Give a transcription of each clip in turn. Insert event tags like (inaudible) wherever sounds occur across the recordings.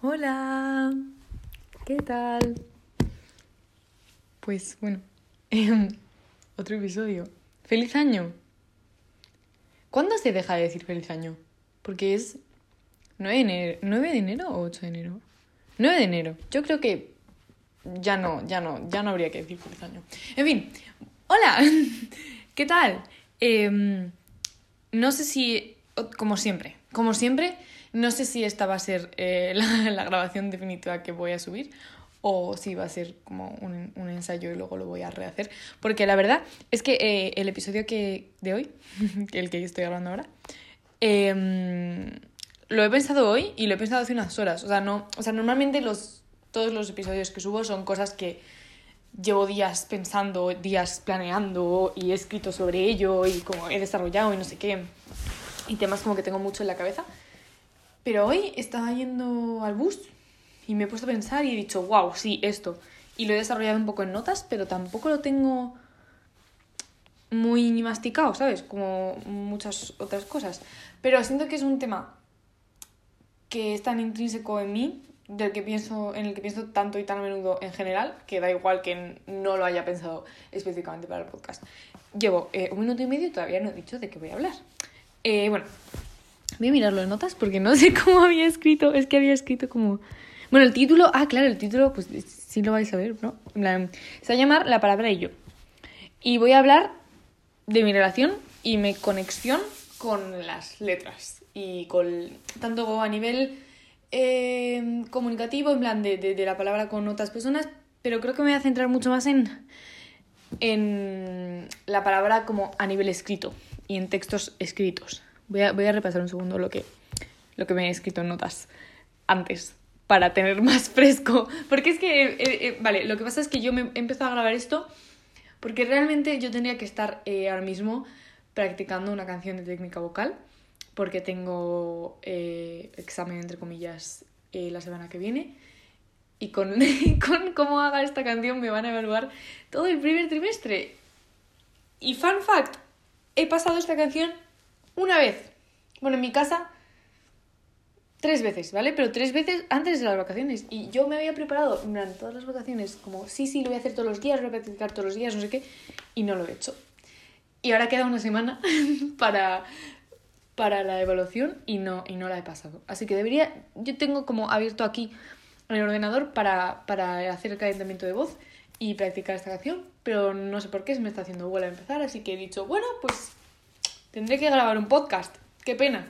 Hola, ¿qué tal? Pues bueno, (laughs) em, otro episodio. ¡Feliz año! ¿Cuándo se deja de decir feliz año? Porque es 9 de enero, 9 de enero o 8 de enero. 9 de enero. Yo creo que ya no, ya no, ya no habría que decir feliz año. En fin, hola, (laughs) ¿qué tal? Em, no sé si, como siempre, como siempre, no sé si esta va a ser eh, la, grabación definitiva que voy a subir o si va a ser como un, ensayo y luego lo voy a rehacer. Porque la verdad es que eh, el episodio que, de hoy, (laughs) el que estoy hablando ahora, em, lo he pensado hoy y lo he pensado hace unas horas. O sea, no, o sea normalmente los, todos los episodios que subo son cosas que llevo días pensando, días planeando y he escrito sobre ello y como he desarrollado y no sé qué. Y temas como que tengo mucho en la cabeza. Pero hoy estaba yendo al bus y me he puesto a pensar y he dicho, wow, sí, esto. Y lo he desarrollado un poco en notas, pero tampoco lo tengo muy masticado, ¿sabes? Como muchas otras cosas. Pero siento que es un tema que es tan intrínseco en mí, del que pienso, en el que pienso tanto y tan a menudo en general, que da igual que no lo haya pensado específicamente para el podcast. Llevo eh, un minuto y medio y todavía no he dicho de qué voy a hablar. Eh, bueno, Voy a mirarlo en notas porque no (laughs) sé cómo había escrito. Es que había escrito como. Bueno, el título. Ah, claro, el título, pues sí lo vais a ver, ¿no? se va a llamar La palabra y yo. Y voy a hablar de mi relación y mi conexión con las letras. Y con. Tanto a nivel eh, comunicativo, en plan de, de, la palabra con otras personas, pero creo que me voy a centrar mucho más en. en la palabra como a nivel escrito y en textos escritos. Voy a, repasar un segundo lo que, lo que me he escrito en notas antes para tener (laughs) más fresco. Porque es que, eh, eh, vale, lo que pasa es que yo me he empezado a grabar esto porque realmente yo tendría que estar eh, ahora mismo practicando una canción de técnica vocal porque tengo examen, entre comillas, la semana que viene. Y con, (laughs) con cómo haga esta canción me van a evaluar todo el primer trimestre. Y fun fact, he pasado esta canción una vez. Bueno, en mi casa, tres veces, ¿vale? Pero tres veces antes de las vacaciones. Y yo me había preparado durante todas las vacaciones, como, sí, sí, lo voy a hacer todos los días, voy a practicar todos los días, no sé qué, y no lo he hecho. Y ahora queda una semana (laughs) para, para la evaluación y no, y no la he pasado. Así que debería, yo tengo como abierto aquí en el ordenador para, para hacer el calentamiento de voz y practicar esta canción, pero no sé por qué se me está haciendo vuela a empezar, así que he dicho, bueno, pues Tendré que grabar un podcast. Qué pena.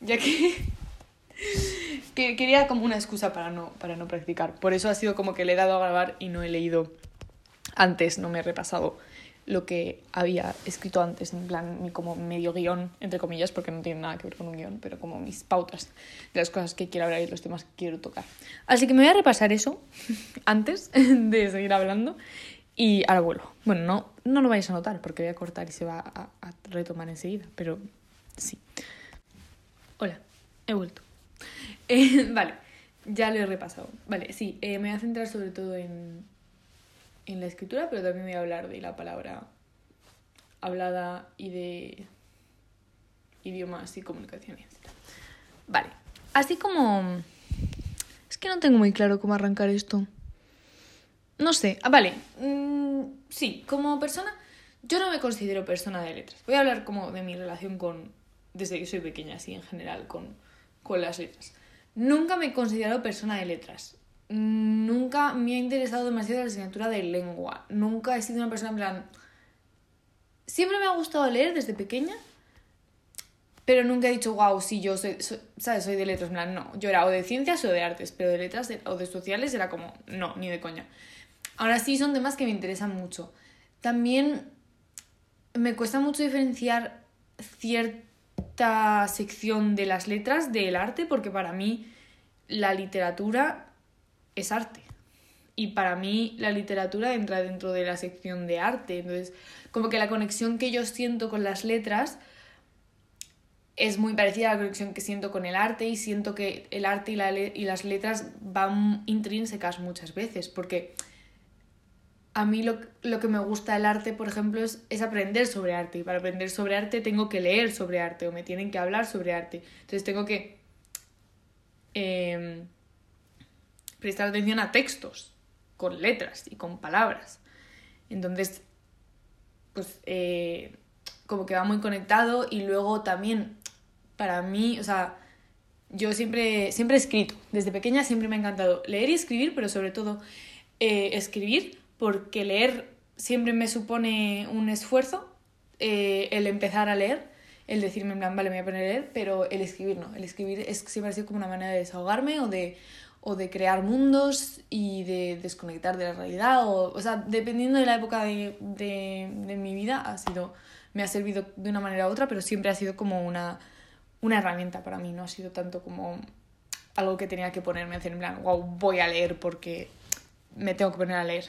Ya que, (laughs) que quería como una excusa para no, para no practicar. Por eso ha sido como que le he dado a grabar y no he leído antes, no me he repasado lo que había escrito antes, en plan, como medio guion, entre comillas, porque no tiene nada que ver con un guion, pero como mis pautas de las cosas que quiero hablar y los temas que quiero tocar. Así que me voy a repasar eso (laughs) antes de seguir hablando y ahora vuelvo. Bueno, no, no lo vais a notar porque voy a cortar y se va a, retomar enseguida, pero sí. Hola, he vuelto. (laughs) Eh, vale, ya lo he repasado. Vale, sí, eh, me voy a centrar sobre todo en, en la escritura, pero también voy a hablar de la palabra hablada y de idiomas y comunicación, etc. Vale, así como... Es que no tengo muy claro cómo arrancar esto. No sé, ah, vale. Mm, sí, como persona, yo no me considero persona de letras. Voy a hablar como de mi relación con, desde que soy pequeña, así en general, con, con las letras. Nunca me he considerado persona de letras. Nunca me ha interesado demasiado la asignatura de lengua. Nunca he sido una persona en plan... Siempre me ha gustado leer desde pequeña, pero nunca he dicho, wow, sí, yo soy, ¿sabes? soy de letras. En plan, no, yo era o de ciencias o de artes, pero de letras o de sociales era como, no, ni de coña. Ahora sí son temas que me interesan mucho. También me cuesta mucho diferenciar cierta sección de las letras del arte porque para mí la literatura es arte. Y para mí la literatura entra dentro de la sección de arte. Entonces, como que la conexión que yo siento con las letras es muy parecida a la conexión que siento con el arte y siento que el arte y, y las letras van intrínsecas muchas veces porque a mí lo, que me gusta del arte, por ejemplo, es, es, aprender sobre arte. Y para aprender sobre arte tengo que leer sobre arte o me tienen que hablar sobre arte. Entonces tengo que em, prestar atención a textos, con letras y con palabras. Entonces, pues eh, como que va muy conectado y luego también para mí, o sea, yo siempre, siempre he escrito, desde pequeña siempre me ha encantado leer y escribir, pero sobre todo eh, escribir, porque leer siempre me supone un esfuerzo, eh, el empezar a leer, el decirme en plan, vale, me voy a poner a leer, pero el escribir no, el escribir es, siempre ha sido como una manera de desahogarme o de, o de crear mundos y de desconectar de la realidad, o, o sea, dependiendo de la época de, de, mi vida, ha sido, me ha servido de una manera u otra, pero siempre ha sido como una una herramienta para mí, no ha sido tanto como algo que tenía que ponerme a hacer en plan, wow, voy a leer porque me tengo que poner a leer.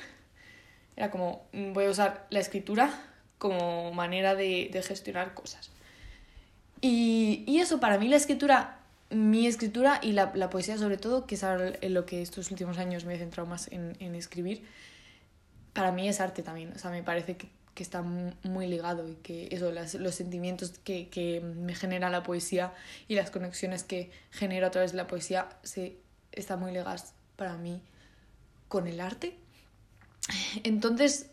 Era como, voy a usar la escritura como manera de, gestionar cosas. Y, y, eso, para mí la escritura, mi escritura y la, la, poesía sobre todo, que es lo que estos últimos años me he centrado más en, en escribir, para mí es arte también. O sea, me parece que que está muy ligado y que eso, los sentimientos que, que, me genera la poesía y las conexiones que genero a través de la poesía se, están muy ligadas para mí con el arte. Entonces,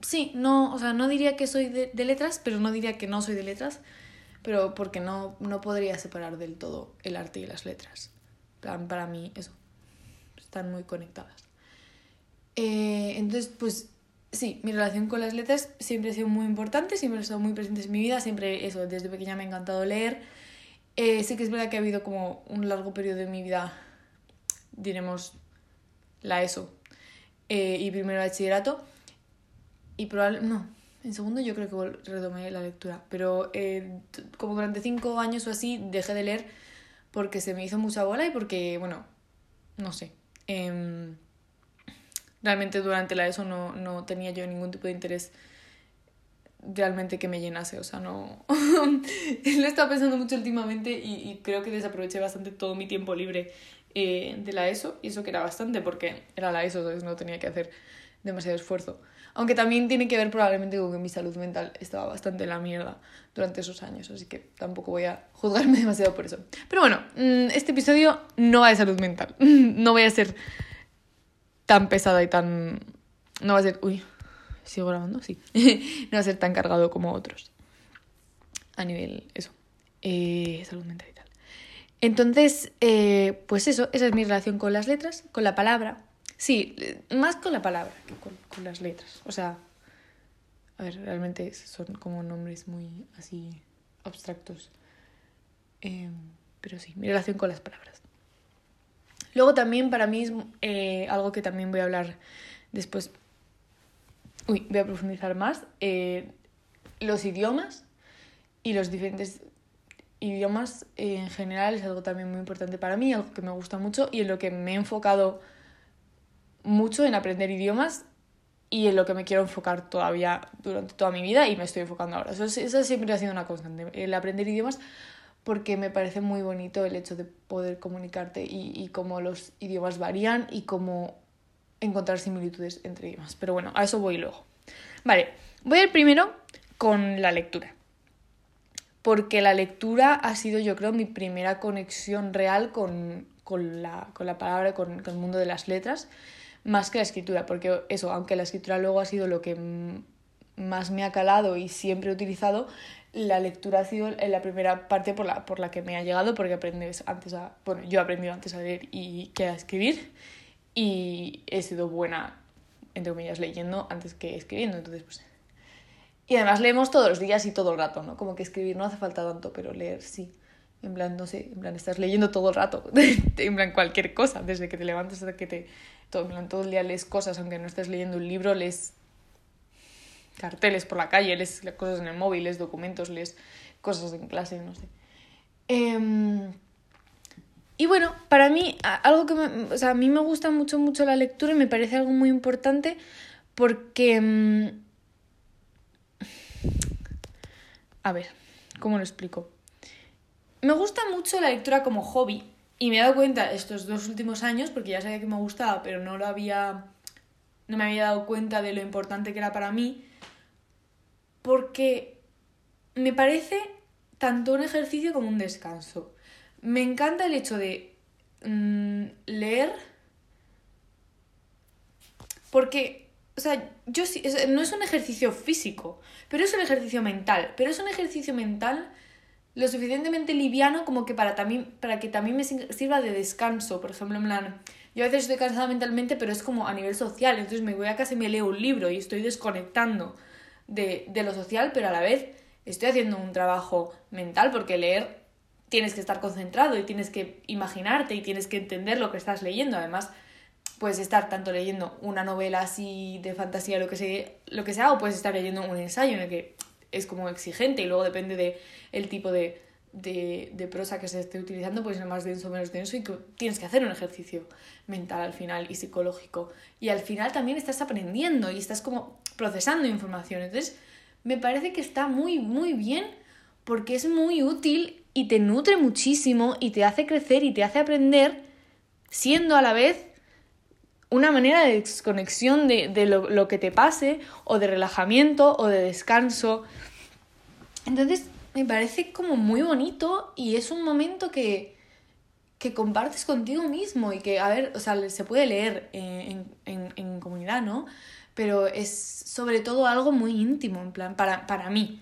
sí, no, o sea, no diría que soy de, letras, pero no diría que no soy de letras, pero porque no, no podría separar del todo el arte y las letras. Para, para mí, eso, están muy conectadas. Eh, entonces, pues sí, mi relación con las letras siempre ha sido muy importante, siempre ha estado muy presente en mi vida, siempre eso, desde pequeña me ha encantado leer. Eh, sí que es verdad que ha habido como un largo periodo de mi vida, diremos, la ESO eh, y primero bachillerato. Y probablemente, no, en segundo yo creo que retomé la lectura, pero eh, como durante cinco años o así dejé de leer porque se me hizo mucha bola y porque, bueno, no sé. Eh, realmente durante la ESO no, no tenía yo ningún tipo de interés realmente que me llenase, o sea, no... (laughs) Lo he estado pensando mucho últimamente y, y, creo que desaproveché bastante todo mi tiempo libre eh, de la ESO, y eso que era bastante porque era la ESO, entonces no tenía que hacer demasiado esfuerzo. Aunque también tiene que ver probablemente con que mi salud mental estaba bastante en la mierda durante esos años, así que tampoco voy a juzgarme (laughs) demasiado por eso. Pero bueno, mm, este episodio no va de salud mental, (laughs) no voy a ser tan pesada y tan... No va a ser... Uy, ¿sigo grabando? Sí. (laughs) no va a ser tan cargado como otros. A nivel, eso, eh, salud mental. Entonces, eh, pues eso, esa es mi relación con las letras, con la palabra. Sí, más con la palabra que con, las letras. O sea, a ver, realmente son como nombres muy así abstractos. Em, pero sí, mi relación con las palabras. Luego también para mí es eh, algo que también voy a hablar después. Uy, voy a profundizar más. Eh, los idiomas y los diferentes idiomas en general es algo también muy importante para mí, algo que me gusta mucho y en lo que me he enfocado mucho en aprender idiomas y en lo que me quiero enfocar todavía durante toda mi vida y me estoy enfocando ahora. Eso, siempre ha sido una constante, el aprender idiomas porque me parece muy bonito el hecho de poder comunicarte y, y cómo los idiomas varían y cómo encontrar similitudes entre idiomas. Pero bueno, a eso voy luego. Vale, voy a ir primero con la lectura. Porque la lectura ha sido, yo creo, mi primera conexión real con, con, la, con la, palabra, con, con, el mundo de las letras, más que la escritura. Porque eso, aunque la escritura luego ha sido lo que más me ha calado y siempre he utilizado, la lectura ha sido la primera parte por la, por la que me ha llegado, porque aprendes antes a. Bueno, yo he aprendido antes a leer y que a escribir, y he sido buena, entre comillas, leyendo antes que escribiendo, entonces, pues. Y además leemos todos los días y todo el rato, ¿no? Como que escribir no hace falta tanto, pero leer sí. En plan, no sé, en plan, estás leyendo todo el rato, (laughs) en plan, cualquier cosa, desde que te levantas hasta que te. En plan, todo el día lees cosas, aunque no estés leyendo un libro, lees carteles por la calle, lees cosas en el móvil, lees documentos, lees cosas en clase, no sé. Em, y bueno, para mí, algo que me, o sea, a mí me gusta mucho, mucho la lectura y me parece algo muy importante porque... Em, a ver, ¿cómo lo explico? Me gusta mucho la lectura como hobby y me he dado cuenta estos dos últimos años, porque ya sabía que me gustaba, pero no lo había... no me había dado cuenta de lo importante que era para mí, porque me parece tanto un ejercicio como un descanso. Me encanta el hecho de mm, leer Porque, o sea, yo sí, no es un ejercicio físico, pero es un ejercicio mental. Pero es un ejercicio mental lo suficientemente liviano como que para, también, para que también me sirva de descanso. Por ejemplo, en plan, yo a veces estoy cansada mentalmente, pero es como a nivel social. Entonces me voy a casa y me leo un libro y estoy desconectando de, de lo social, pero a la vez estoy haciendo un trabajo mental porque leer tienes que estar concentrado y tienes que imaginarte y tienes que entender lo que estás leyendo. Además, puedes estar tanto leyendo una novela así de fantasía, lo que sea, lo que sea o puedes estar leyendo un ensayo en el que es como exigente y luego depende de el tipo de, de, de, prosa que se esté utilizando, pues es más denso o menos denso y que tienes que hacer un ejercicio mental al final y psicológico. Y al final también estás aprendiendo y estás como procesando información. Entonces, me parece que está muy, muy bien porque es muy útil y te nutre muchísimo y te hace crecer y te hace aprender siendo a la vez una manera de desconexión de, de lo, lo, que te pase o de relajamiento o de descanso. Entonces me parece como muy bonito y es un momento que, que compartes contigo mismo y que, a ver, o sea, se puede leer en, en, en comunidad, ¿no? Pero es sobre todo algo muy íntimo, en plan, para, para mí.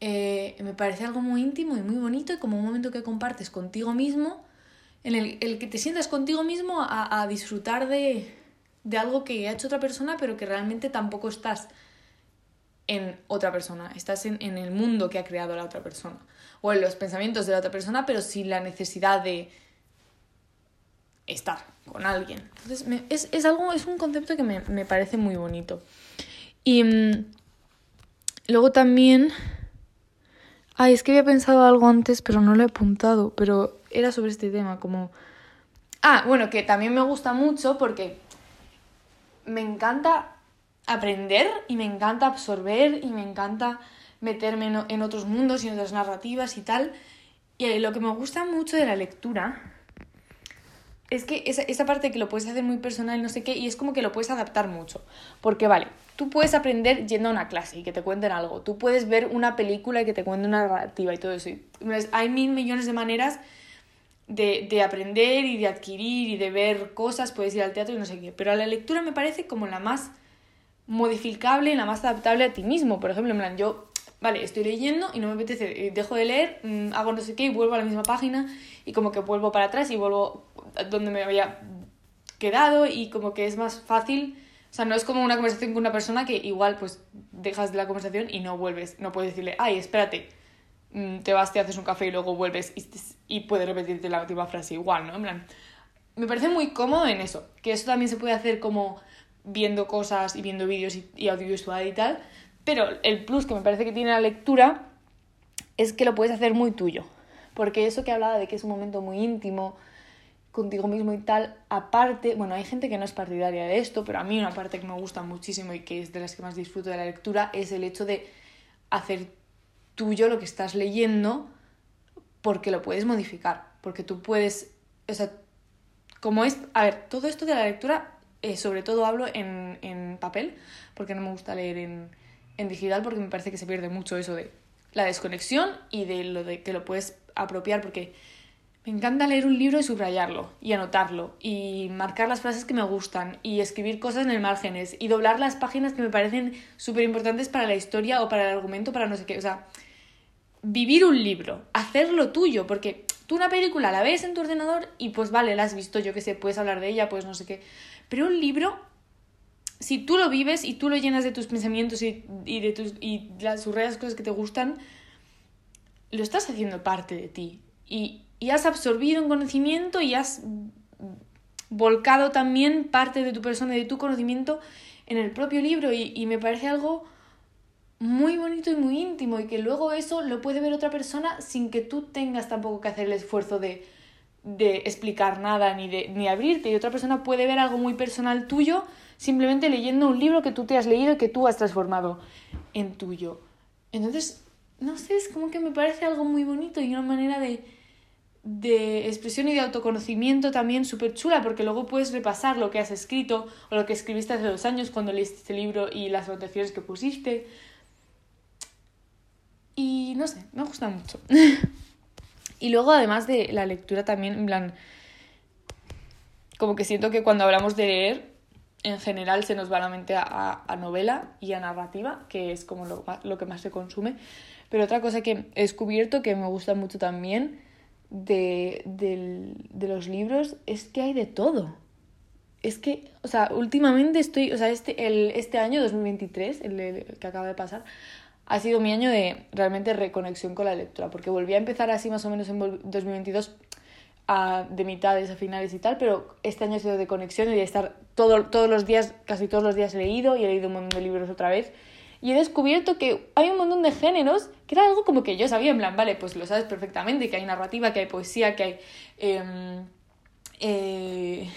Eh, me parece algo muy íntimo y muy bonito y como un momento que compartes contigo mismo, en el, el que te sientas contigo mismo a, a disfrutar de, de algo que ha hecho otra persona, pero que realmente tampoco estás en otra persona, estás en, en, el mundo que ha creado la otra persona, o en los pensamientos de la otra persona, pero sin la necesidad de estar con alguien. Entonces, es, es, algo, es un concepto que me, me parece muy bonito. Y mmm, luego también... Ay, es que había pensado algo antes, pero no lo he apuntado, pero era sobre este tema, como... Ah, bueno, que también me gusta mucho porque me encanta aprender y me encanta absorber y me encanta meterme en, otros mundos y en otras narrativas y tal. Y lo que me gusta mucho de la lectura es que esa, esa parte que lo puedes hacer muy personal, no sé qué, y es como que lo puedes adaptar mucho. Porque vale, tú puedes aprender yendo a una clase y que te cuenten algo. Tú puedes ver una película y que te cuenten una narrativa y todo eso. Y, hay mil millones de maneras de, de, aprender y de adquirir y de ver cosas, puedes ir al teatro y no sé qué. Pero la lectura me parece como la más modificable la más adaptable a ti mismo. Por ejemplo, en plan, yo, vale, estoy leyendo y no me apetece, eh, dejo de leer, mmm, hago no sé qué y vuelvo a la misma página y como que vuelvo para atrás y vuelvo donde me había quedado y como que es más fácil. O sea, no es como una conversación con una persona que igual pues dejas de la conversación y no vuelves. No puedes decirle, ay, espérate, mm, te vas, te haces un café y luego vuelves y, y puedes repetirte la última frase igual, ¿no? En plan, me parece muy cómodo en eso, que eso también se puede hacer como viendo cosas y viendo vídeos y, y audiovisual y tal, pero el plus que me parece que tiene la lectura es que lo puedes hacer muy tuyo, porque eso que hablaba de que es un momento muy íntimo contigo mismo y tal, aparte, bueno, hay gente que no es partidaria de esto, pero a mí una parte que me gusta muchísimo y que es de las que más disfruto de la lectura es el hecho de hacer tuyo lo que estás leyendo porque lo puedes modificar, porque tú puedes, o sea, como es, a ver, todo esto de la lectura, eh, sobre todo hablo en, en, papel, porque no me gusta leer en, en digital, porque me parece que se pierde mucho eso de la desconexión y de lo de que lo puedes apropiar, porque me encanta leer un libro y subrayarlo, y anotarlo, y marcar las frases que me gustan, y escribir cosas en el márgenes, y doblar las páginas que me parecen súper importantes para la historia o para el argumento, para no sé qué. O sea, vivir un libro, hacerlo tuyo, porque tú una película la ves en tu ordenador y pues vale, la has visto, yo que sé, puedes hablar de ella, pues no sé qué. Pero un libro, si tú lo vives y tú lo llenas de tus pensamientos y, y de tus, y las subrayas cosas que te gustan, lo estás haciendo parte de ti. Y, y has absorbido un conocimiento y has volcado también parte de tu persona y de tu conocimiento en el propio libro y, y, me parece algo muy bonito y muy íntimo y que luego eso lo puede ver otra persona sin que tú tengas tampoco que hacer el esfuerzo de, de explicar nada ni, de, ni abrirte y otra persona puede ver algo muy personal tuyo simplemente leyendo un libro que tú te has leído y que tú has transformado en tuyo. Entonces, no sé, es como que me parece algo muy bonito y una manera de, de expresión y de autoconocimiento también súper chula, porque luego puedes repasar lo que has escrito o lo que escribiste hace dos años cuando leíste este libro y las anotaciones que pusiste. Y no sé, me gusta mucho. (laughs) y luego, además de la lectura, también, en plan, como que siento que cuando hablamos de leer, en general se nos va la mente a, a novela y a narrativa, que es como lo, lo, que más se consume. Pero otra cosa que he descubierto que me gusta mucho también de, de, de los libros es que hay de todo. Es que, o sea, últimamente estoy, o sea, este, el, este año 2023, el, el que acaba de pasar, ha sido mi año de realmente reconexión con la lectura, porque volví a empezar así más o menos en 2022 a, de mitades a finales y tal, pero este año ha sido de conexión y de estar todo, todos los días, casi todos los días he leído y he leído un montón de libros otra vez. Y he descubierto que hay un montón de géneros que era algo como que yo sabía, en plan, vale, pues lo sabes perfectamente, que hay narrativa, que hay poesía, que hay em, eh,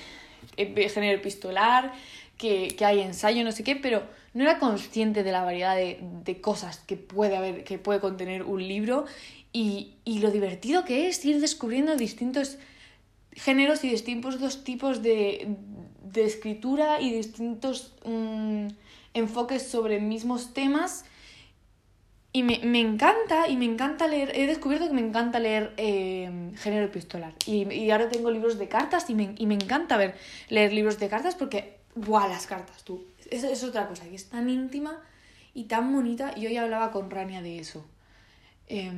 eh, género epistolar, que, que, hay ensayo, no sé qué, pero no era consciente de la variedad de, de cosas que puede haber, que puede contener un libro y, y, lo divertido que es ir descubriendo distintos géneros y distintos tipos de, de escritura y distintos mmm, enfoques sobre mismos temas. Y me, me, encanta, y me encanta leer, he descubierto que me encanta leer eh, género epistolar. Y, y, ahora tengo libros de cartas y me, y me encanta ver, leer libros de cartas porque, ¡buah, las cartas, tú! Es, es otra cosa, que es tan íntima y tan bonita. Y hoy hablaba con Rania de eso eh,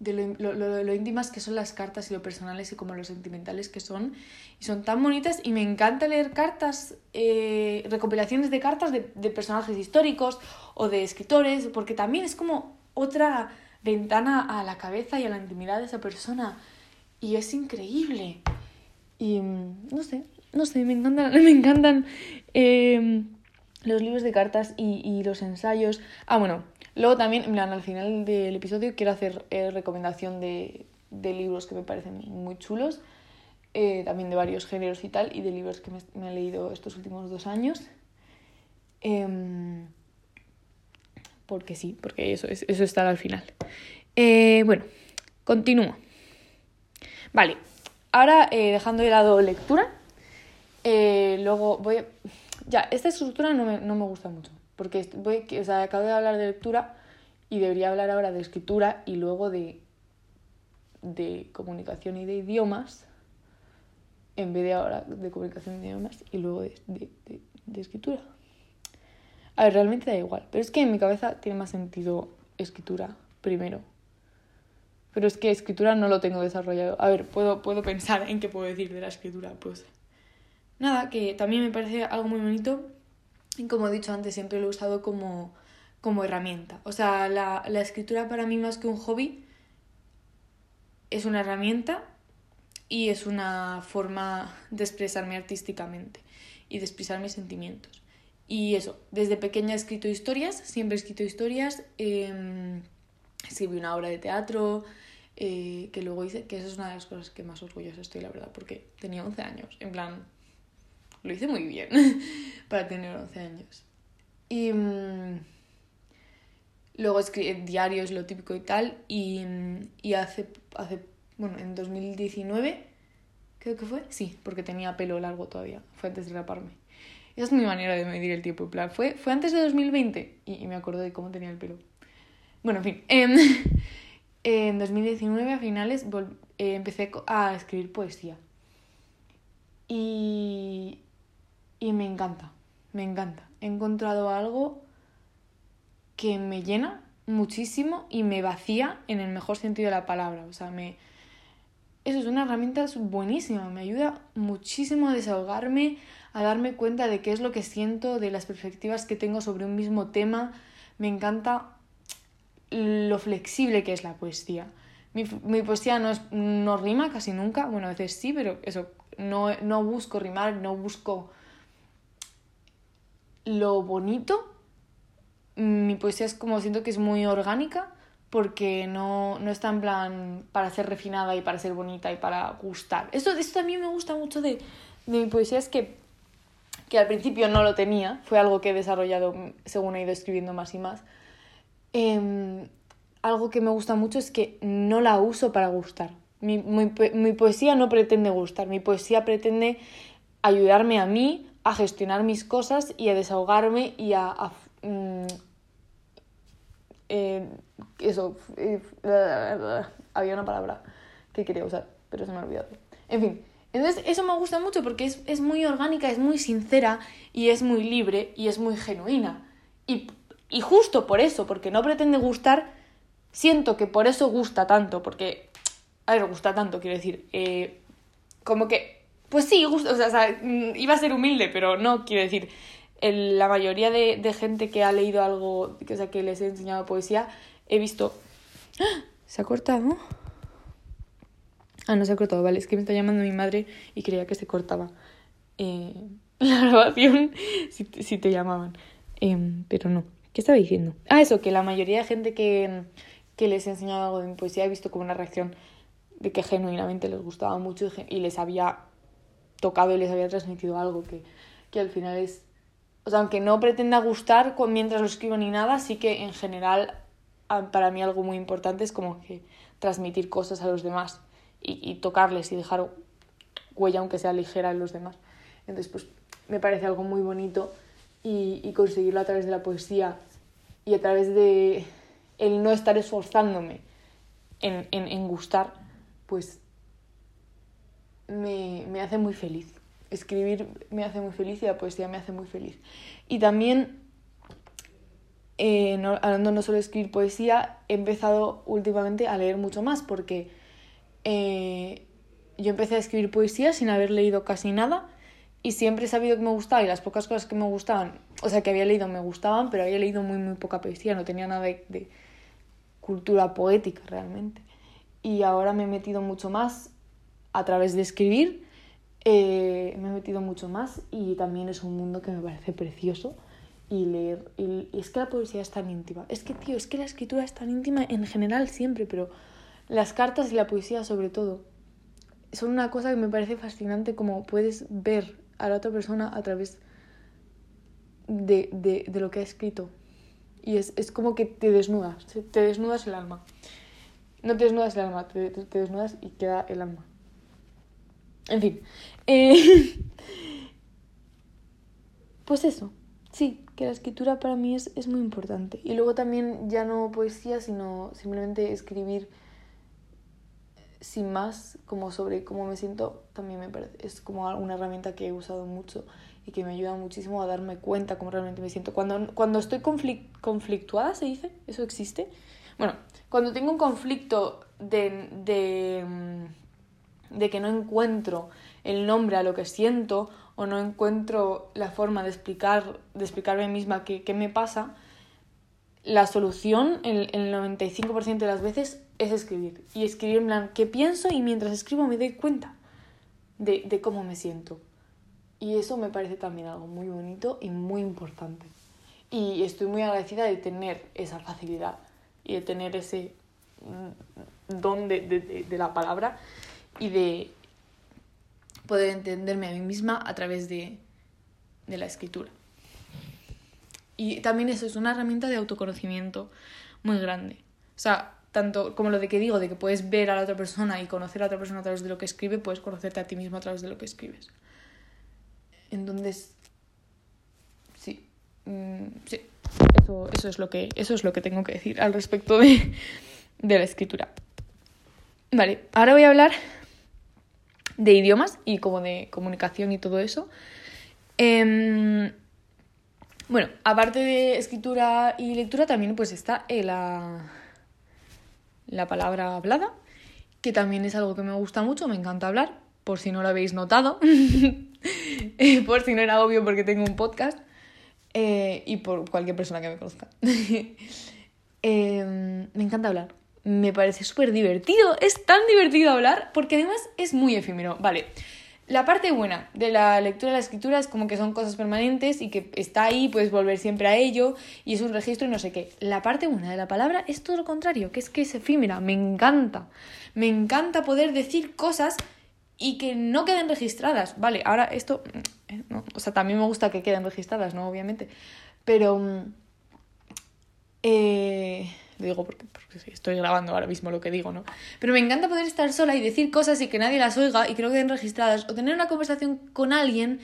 de lo, lo, lo, íntimas que son las cartas y lo personales y como lo sentimentales que son. Y son tan bonitas y me encanta leer cartas, eh, recopilaciones de cartas de, de, personajes históricos o de escritores, porque también es como otra ventana a la cabeza y a la intimidad de esa persona. Y es increíble. Y no sé, no sé, me encantan, (laughs) me encantan eh, los libros de cartas y, y los ensayos. Ah, bueno, Luego también, plan, al final del episodio quiero hacer eh, recomendación de, de, libros que me parecen muy chulos, eh, también de varios géneros y tal, y de libros que me, me he leído estos últimos dos años. Eh, porque sí, porque eso, eso estará al final. Eh, bueno, continúo. Vale, ahora dejando de lado lectura, luego voy a... Ya, esta estructura no me, no me gusta mucho porque voy, o sea, acabo de hablar de lectura y debería hablar ahora de escritura y luego de, de comunicación y de idiomas, en vez de ahora de comunicación y de idiomas y luego de, de, de, de escritura. A ver, realmente da igual, pero es que en mi cabeza tiene más sentido escritura primero. Pero es que escritura no lo tengo desarrollado. A ver, puedo, puedo pensar en qué puedo decir de la escritura. Pues nada, que también me parece algo muy bonito y como he dicho antes, siempre lo he usado como, como herramienta. O sea, la, la escritura para mí más que un hobby es una herramienta y es una forma de expresarme artísticamente y de expresar mis sentimientos. Y eso, desde pequeña he escrito historias, siempre he escrito historias, eh, escribí una obra de teatro, eh, que luego hice, que eso es una de las cosas que más orgullosa estoy, la verdad, porque tenía 11 años, en plan, lo hice muy bien (laughs) para tener 11 años. Y mmm, luego escribí diarios, lo típico y tal. Y, y hace, hace, bueno, en 2019, creo que fue, sí, porque tenía pelo largo todavía, fue antes de raparme. Esa es mi manera de medir el tiempo. En plan, fue, fue antes de 2020 y, y me acuerdo de cómo tenía el pelo. Bueno, en fin. Eh, (laughs) en 2019, a finales, eh, empecé a escribir poesía. Y, y me encanta, me encanta. He encontrado algo que me llena muchísimo y me vacía en el mejor sentido de la palabra. O sea, me... Eso es una herramienta buenísima, me ayuda muchísimo a desahogarme, a darme cuenta de qué es lo que siento, de las perspectivas que tengo sobre un mismo tema. Me encanta lo flexible que es la poesía. Mi, poesía no, es, no rima casi nunca, bueno, a veces sí, pero eso, no, no busco rimar, no busco lo bonito, mi poesía es como siento que es muy orgánica porque no, no está en plan para ser refinada y para ser bonita y para gustar. Esto, esto también me gusta mucho de, mi poesía, es que, que al principio no lo tenía, fue algo que he desarrollado según he ido escribiendo más y más. Eh, algo que me gusta mucho es que no la uso para gustar. Mi, mi poesía no pretende gustar, mi poesía pretende ayudarme a mí a gestionar mis cosas y a desahogarme y a... mm, eh, eso... Eh, (laughs) había una palabra que quería usar, pero se me ha olvidado. En fin, Entonces, eso me gusta mucho porque es, es muy orgánica, es muy sincera y es muy libre y es muy genuina. Y, y justo por eso, porque no pretende gustar, siento que por eso gusta tanto, porque, a ver, gusta tanto, quiero decir, eh, como que, pues sí, gusta, o sea, o sea, mm, iba a ser humilde, pero no, quiero decir, el, la mayoría de, de, gente que ha leído algo, que, o sea, que les he enseñado poesía, he visto... ¡Ah! ¿Se ha cortado? Ah, no se ha cortado, vale, es que me está llamando mi madre y creía que se cortaba eh, (laughs) la grabación si, si te llamaban. Eh, pero no. ¿Qué estaba diciendo? Ah, eso, que la mayoría de gente que, que les he enseñado algo de mi poesía he visto como una reacción de que genuinamente les gustaba mucho y les había tocado y les había transmitido algo que, que al final es... O sea, aunque no pretenda gustar mientras lo escribo ni nada, sí que en general para mí algo muy importante es como que transmitir cosas a los demás y, y tocarles y dejar huella, aunque sea ligera, en los demás. Entonces, pues me parece algo muy bonito y, y, conseguirlo a través de la poesía y a través de el no estar esforzándome en, en, en gustar, pues me, me, hace muy feliz. Escribir me hace muy feliz y la poesía me hace muy feliz. Y también, eh, no, hablando no solo de escribir poesía, he empezado últimamente a leer mucho más porque eh, yo empecé a escribir poesía sin haber leído casi nada y siempre he sabido que me gustaba y las pocas cosas que me gustaban, o sea, que había leído me gustaban, pero había leído muy, muy poca poesía, no tenía nada de, de cultura poética realmente. Y ahora me he metido mucho más a través de escribir, eh, me he metido mucho más y también es un mundo que me parece precioso y leer. Y, y es que la poesía es tan íntima. Es que, tío, es que la escritura es tan íntima en general siempre, pero las cartas y la poesía sobre todo son una cosa que me parece fascinante como puedes ver a la otra persona a través de, de, de lo que ha escrito. Y es, es, como que te desnudas, te desnudas el alma. No te desnudas el alma, te, te desnudas y queda el alma. En fin. Eh, (laughs) pues eso, sí, que la escritura para mí es, es muy importante. Y luego también ya no poesía, sino simplemente escribir sin más, como sobre cómo me siento, también me parece, es como una herramienta que he usado mucho y que me ayuda muchísimo a darme cuenta cómo realmente me siento. Cuando, cuando estoy conflict, conflictuada, ¿se dice? ¿Eso existe? Bueno, cuando tengo un conflicto de, de, mm, de que no encuentro el nombre a lo que siento o no encuentro la forma de explicar, de explicarme misma qué, qué me pasa, la solución, el, el 95% de las veces, es escribir. Y escribir en plan qué pienso y mientras escribo me doy cuenta de, de cómo me siento. Y eso me parece también algo muy bonito y muy importante. Y estoy muy agradecida de tener esa facilidad y de tener ese don de, de, de, la palabra y de poder entenderme a mí misma a través de, de la escritura. Y también eso es una herramienta de autoconocimiento muy grande. O sea, tanto como lo de que digo, de que puedes ver a la otra persona y conocer a la otra persona a través de lo que escribe, puedes conocerte a ti mismo a través de lo que escribes. Entonces, sí, mm, sí, eso, eso, es lo que, eso es lo que tengo que decir al respecto de, de la escritura. Vale, ahora voy a hablar de idiomas y como de comunicación y todo eso. Eh, bueno, aparte de escritura y lectura, también pues está la, la palabra hablada, que también es algo que me gusta mucho, me encanta hablar, por si no lo habéis notado, (laughs) por si no era obvio porque tengo un podcast, eh, y por cualquier persona que me conozca. (laughs) eh, me encanta hablar, me parece súper divertido, es tan divertido hablar, porque además es muy efímero, vale. La parte buena de la lectura y la escritura es como que son cosas permanentes y que está ahí, puedes volver siempre a ello y es un registro y no sé qué. La parte buena de la palabra es todo lo contrario, que es que es efímera, me encanta. Me encanta poder decir cosas y que no queden registradas. Vale, ahora esto, eh, o sea, también me gusta que queden registradas, ¿no? Obviamente. Pero... Mm, eh, digo porque, estoy grabando ahora mismo lo que digo, ¿no? Pero me encanta poder estar sola y decir cosas y que nadie las oiga y que no queden registradas, o tener una conversación con alguien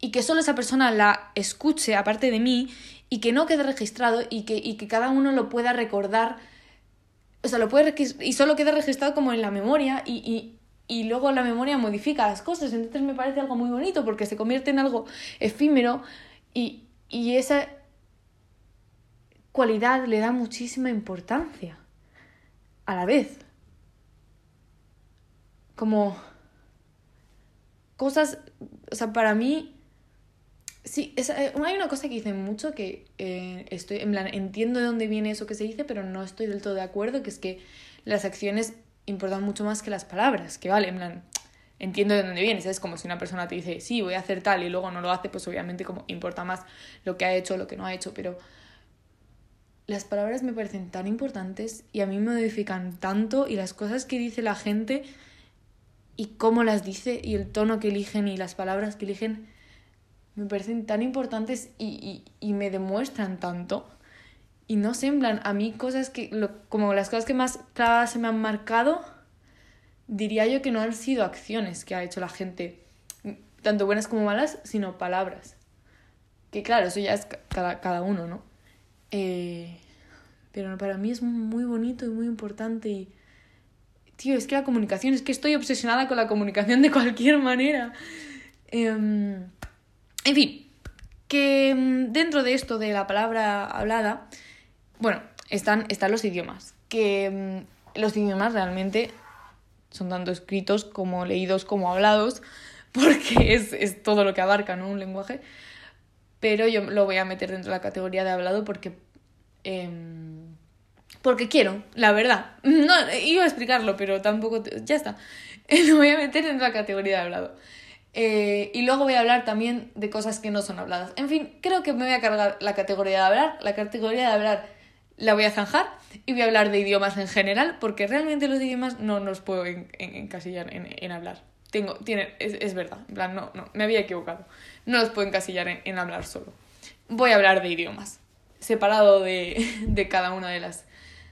y que solo esa persona la escuche aparte de mí y que no quede registrado y que, y que cada uno lo pueda recordar, o sea, lo puede y solo quede registrado como en la memoria y, y, y luego la memoria modifica las cosas. Entonces me parece algo muy bonito porque se convierte en algo efímero y, y esa cualidad le da muchísima importancia a la vez. Como cosas, o sea, para mí, sí, es, eh, hay una cosa que dicen mucho que eh, estoy, en plan, entiendo de dónde viene eso que se dice, pero no estoy del todo de acuerdo, que es que las acciones importan mucho más que las palabras, que vale, en plan, entiendo de dónde viene, es como si una persona te dice, sí, voy a hacer tal y luego no lo hace, pues obviamente como importa más lo que ha hecho, lo que no ha hecho, pero las palabras me parecen tan importantes y a mí me modifican tanto y las cosas que dice la gente y cómo las dice y el tono que eligen y las palabras que eligen me parecen tan importantes y, y, me demuestran tanto. Y no plan, a mí cosas que, como las cosas que más se me han marcado, diría yo que no han sido acciones que ha hecho la gente, tanto buenas como malas, sino palabras. Que claro, eso ya es cada, cada uno, ¿no? Eh, pero para mí es muy bonito y muy importante y... Tío, es que la comunicación, es que estoy obsesionada con la comunicación de cualquier manera. Em, en fin, que em, dentro de esto de la palabra hablada, bueno, están, están los idiomas. Que em, los idiomas realmente son tanto escritos como leídos como hablados, (laughs) porque es, es todo lo que abarca ¿no? un lenguaje pero yo lo voy a meter dentro de la categoría de hablado porque... Em, porque quiero, la verdad. No, iba a explicarlo, pero tampoco... Ya está. (laughs) Lo voy a meter dentro de la categoría de hablado. Eh, y luego voy a hablar también de cosas que no son habladas. En fin, creo que me voy a cargar la categoría de hablar. La categoría de hablar la voy a zanjar y voy a hablar de idiomas en general, porque realmente los idiomas no nos puedo encasillar en, en hablar. Tengo, tiene, es, es, verdad, en plan, no, no, me había equivocado. No los puedo encasillar en, hablar solo. Voy a hablar de idiomas, separado de, (laughs) de, cada una de las,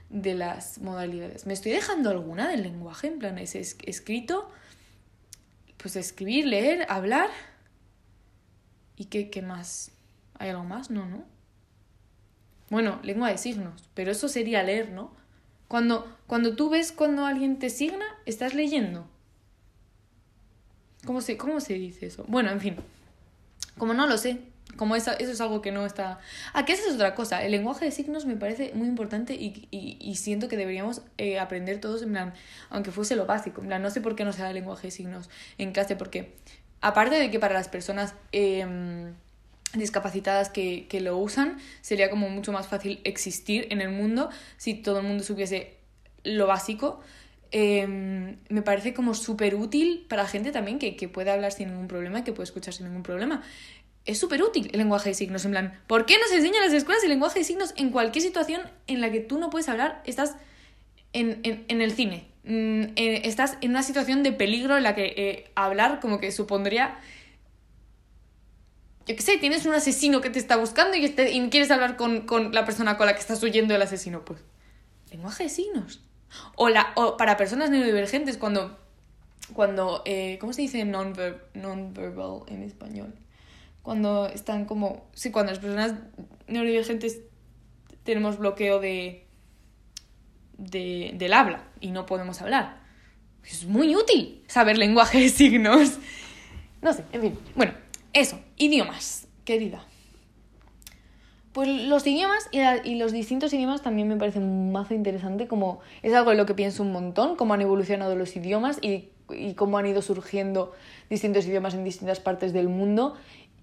de las modalidades. ¿Me estoy dejando alguna del lenguaje? En plan, es, es escrito, pues escribir, leer, hablar. ¿Y qué, qué más? ¿Hay algo más? No, ¿no? Bueno, lengua de signos, pero eso sería leer, ¿no? Cuando, cuando tú ves cuando alguien te signa, estás leyendo. ¿Cómo se, ¿Cómo se dice eso? Bueno, en fin. Como no lo sé. Como eso, eso es algo que no está... Ah, que esa es otra cosa. El lenguaje de signos me parece muy importante y, y, y siento que deberíamos eh, aprender todos, en plan, aunque fuese lo básico. En plan, no sé por qué no se da el lenguaje de signos en clase, porque aparte de que para las personas... Eh, discapacitadas que, que, lo usan, sería como mucho más fácil existir en el mundo si todo el mundo supiese lo básico. Em, me parece como súper útil para gente también que, que puede hablar sin ningún problema, que puede escuchar sin ningún problema. Es súper útil el lenguaje de signos, en plan, ¿por qué nos enseñan las escuelas el lenguaje de signos en cualquier situación en la que tú no puedes hablar? Estás en, en, en el cine, mm, estás en una situación de peligro en la que eh, hablar como que supondría yo qué sé, tienes un asesino que te está buscando y, y quieres hablar con, con, la persona con la que estás huyendo del asesino, pues lenguaje de signos. O, la, o para personas neurodivergentes, cuando, cuando eh, ¿cómo se dice non-verbal en español? Cuando están como, sí, cuando las personas neurodivergentes tenemos bloqueo de, de, del habla y no podemos hablar. Es muy útil saber lenguaje de signos. No sé, en fin. Bueno, eso, idiomas, querida. Pues los idiomas y, los distintos idiomas también me parecen un mazo interesante, como es algo en lo que pienso un montón, cómo han evolucionado los idiomas y, y cómo han ido surgiendo distintos idiomas en distintas partes del mundo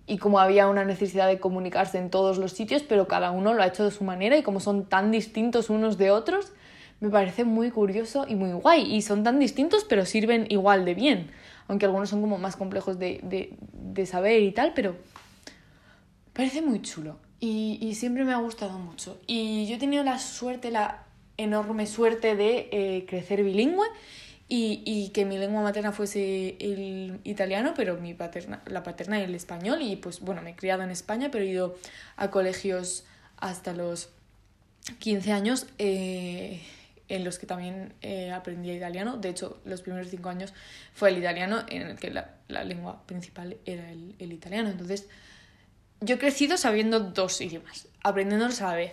y cómo había una necesidad de comunicarse en todos los sitios, pero cada uno lo ha hecho de su manera y como son tan distintos unos de otros, me parece muy curioso y muy guay. Y son tan distintos, pero sirven igual de bien, aunque algunos son como más complejos de, de, de saber y tal, pero parece muy chulo y, y, siempre me ha gustado mucho. Y yo he tenido la suerte, la enorme suerte de eh, crecer bilingüe y, y, que mi lengua materna fuese el italiano, pero mi paterna, la paterna el español. Y pues bueno, me he criado en España, pero he ido a colegios hasta los 15 años. Eh, en los que también eh, aprendí italiano. De hecho, los primeros cinco años fue el italiano, en el que la, la lengua principal era el, el italiano. Entonces, yo he crecido sabiendo dos idiomas, aprendiéndolos a la vez,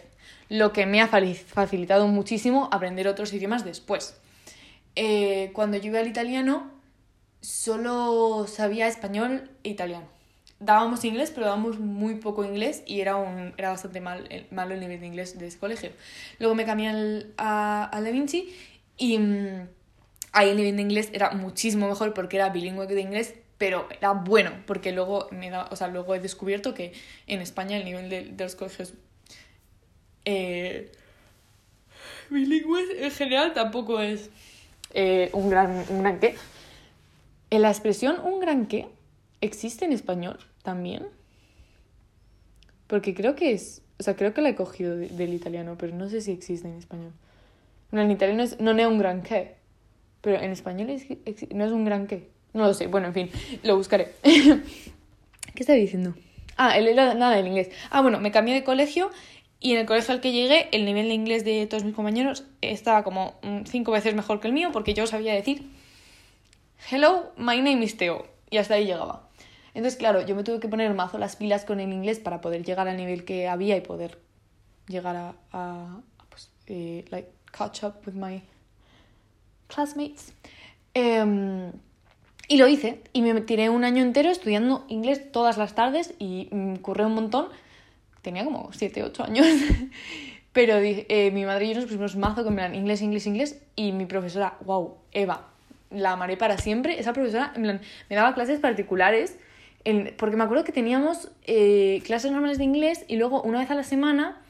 lo que me ha facilitado muchísimo aprender otros idiomas después. Eh, cuando yo iba al italiano, solo sabía español e italiano. Dábamos inglés, pero dábamos muy poco inglés y era, un, era bastante mal, malo el nivel de inglés de ese colegio. Luego me cambié al, a, a Da Vinci y mm, ahí el nivel de inglés era muchísimo mejor porque era bilingüe de inglés, pero era bueno, porque luego, me da, o sea, luego he descubierto que en España el nivel de, los colegios eh, bilingües en general tampoco es eh, un, gran, un gran qué. La expresión un gran qué existe en español también. Porque creo que es. O sea, creo que la he cogido del italiano, pero no sé si existe en español. En italiano es, no es un gran qué. Pero en español es, no es un gran qué. No lo sé. Bueno, en fin, lo buscaré. (laughs) ¿Qué está diciendo? Ah, el, nada del inglés. Ah, bueno, me cambié de colegio y en el colegio al que llegué, el nivel de inglés de todos mis compañeros estaba como cinco veces mejor que el mío porque yo sabía decir Hello, my name is Theo. Y hasta ahí llegaba. Entonces, claro, yo me tuve que poner mazo las pilas con el inglés para poder llegar al nivel que había y poder llegar a, a, pues, eh, like, catch up with my classmates. Em, y lo hice, y me tiré un año entero estudiando inglés todas las tardes y mm, curré un montón. Tenía como 7, 8 años. (laughs) Pero eh, mi madre y yo nos pusimos mazo con inglés, inglés, inglés. Y mi profesora, wow, Eva, la amaré para siempre. Esa profesora, en plan, me daba clases particulares porque me acuerdo que teníamos eh, clases normales de inglés y luego una vez a la semana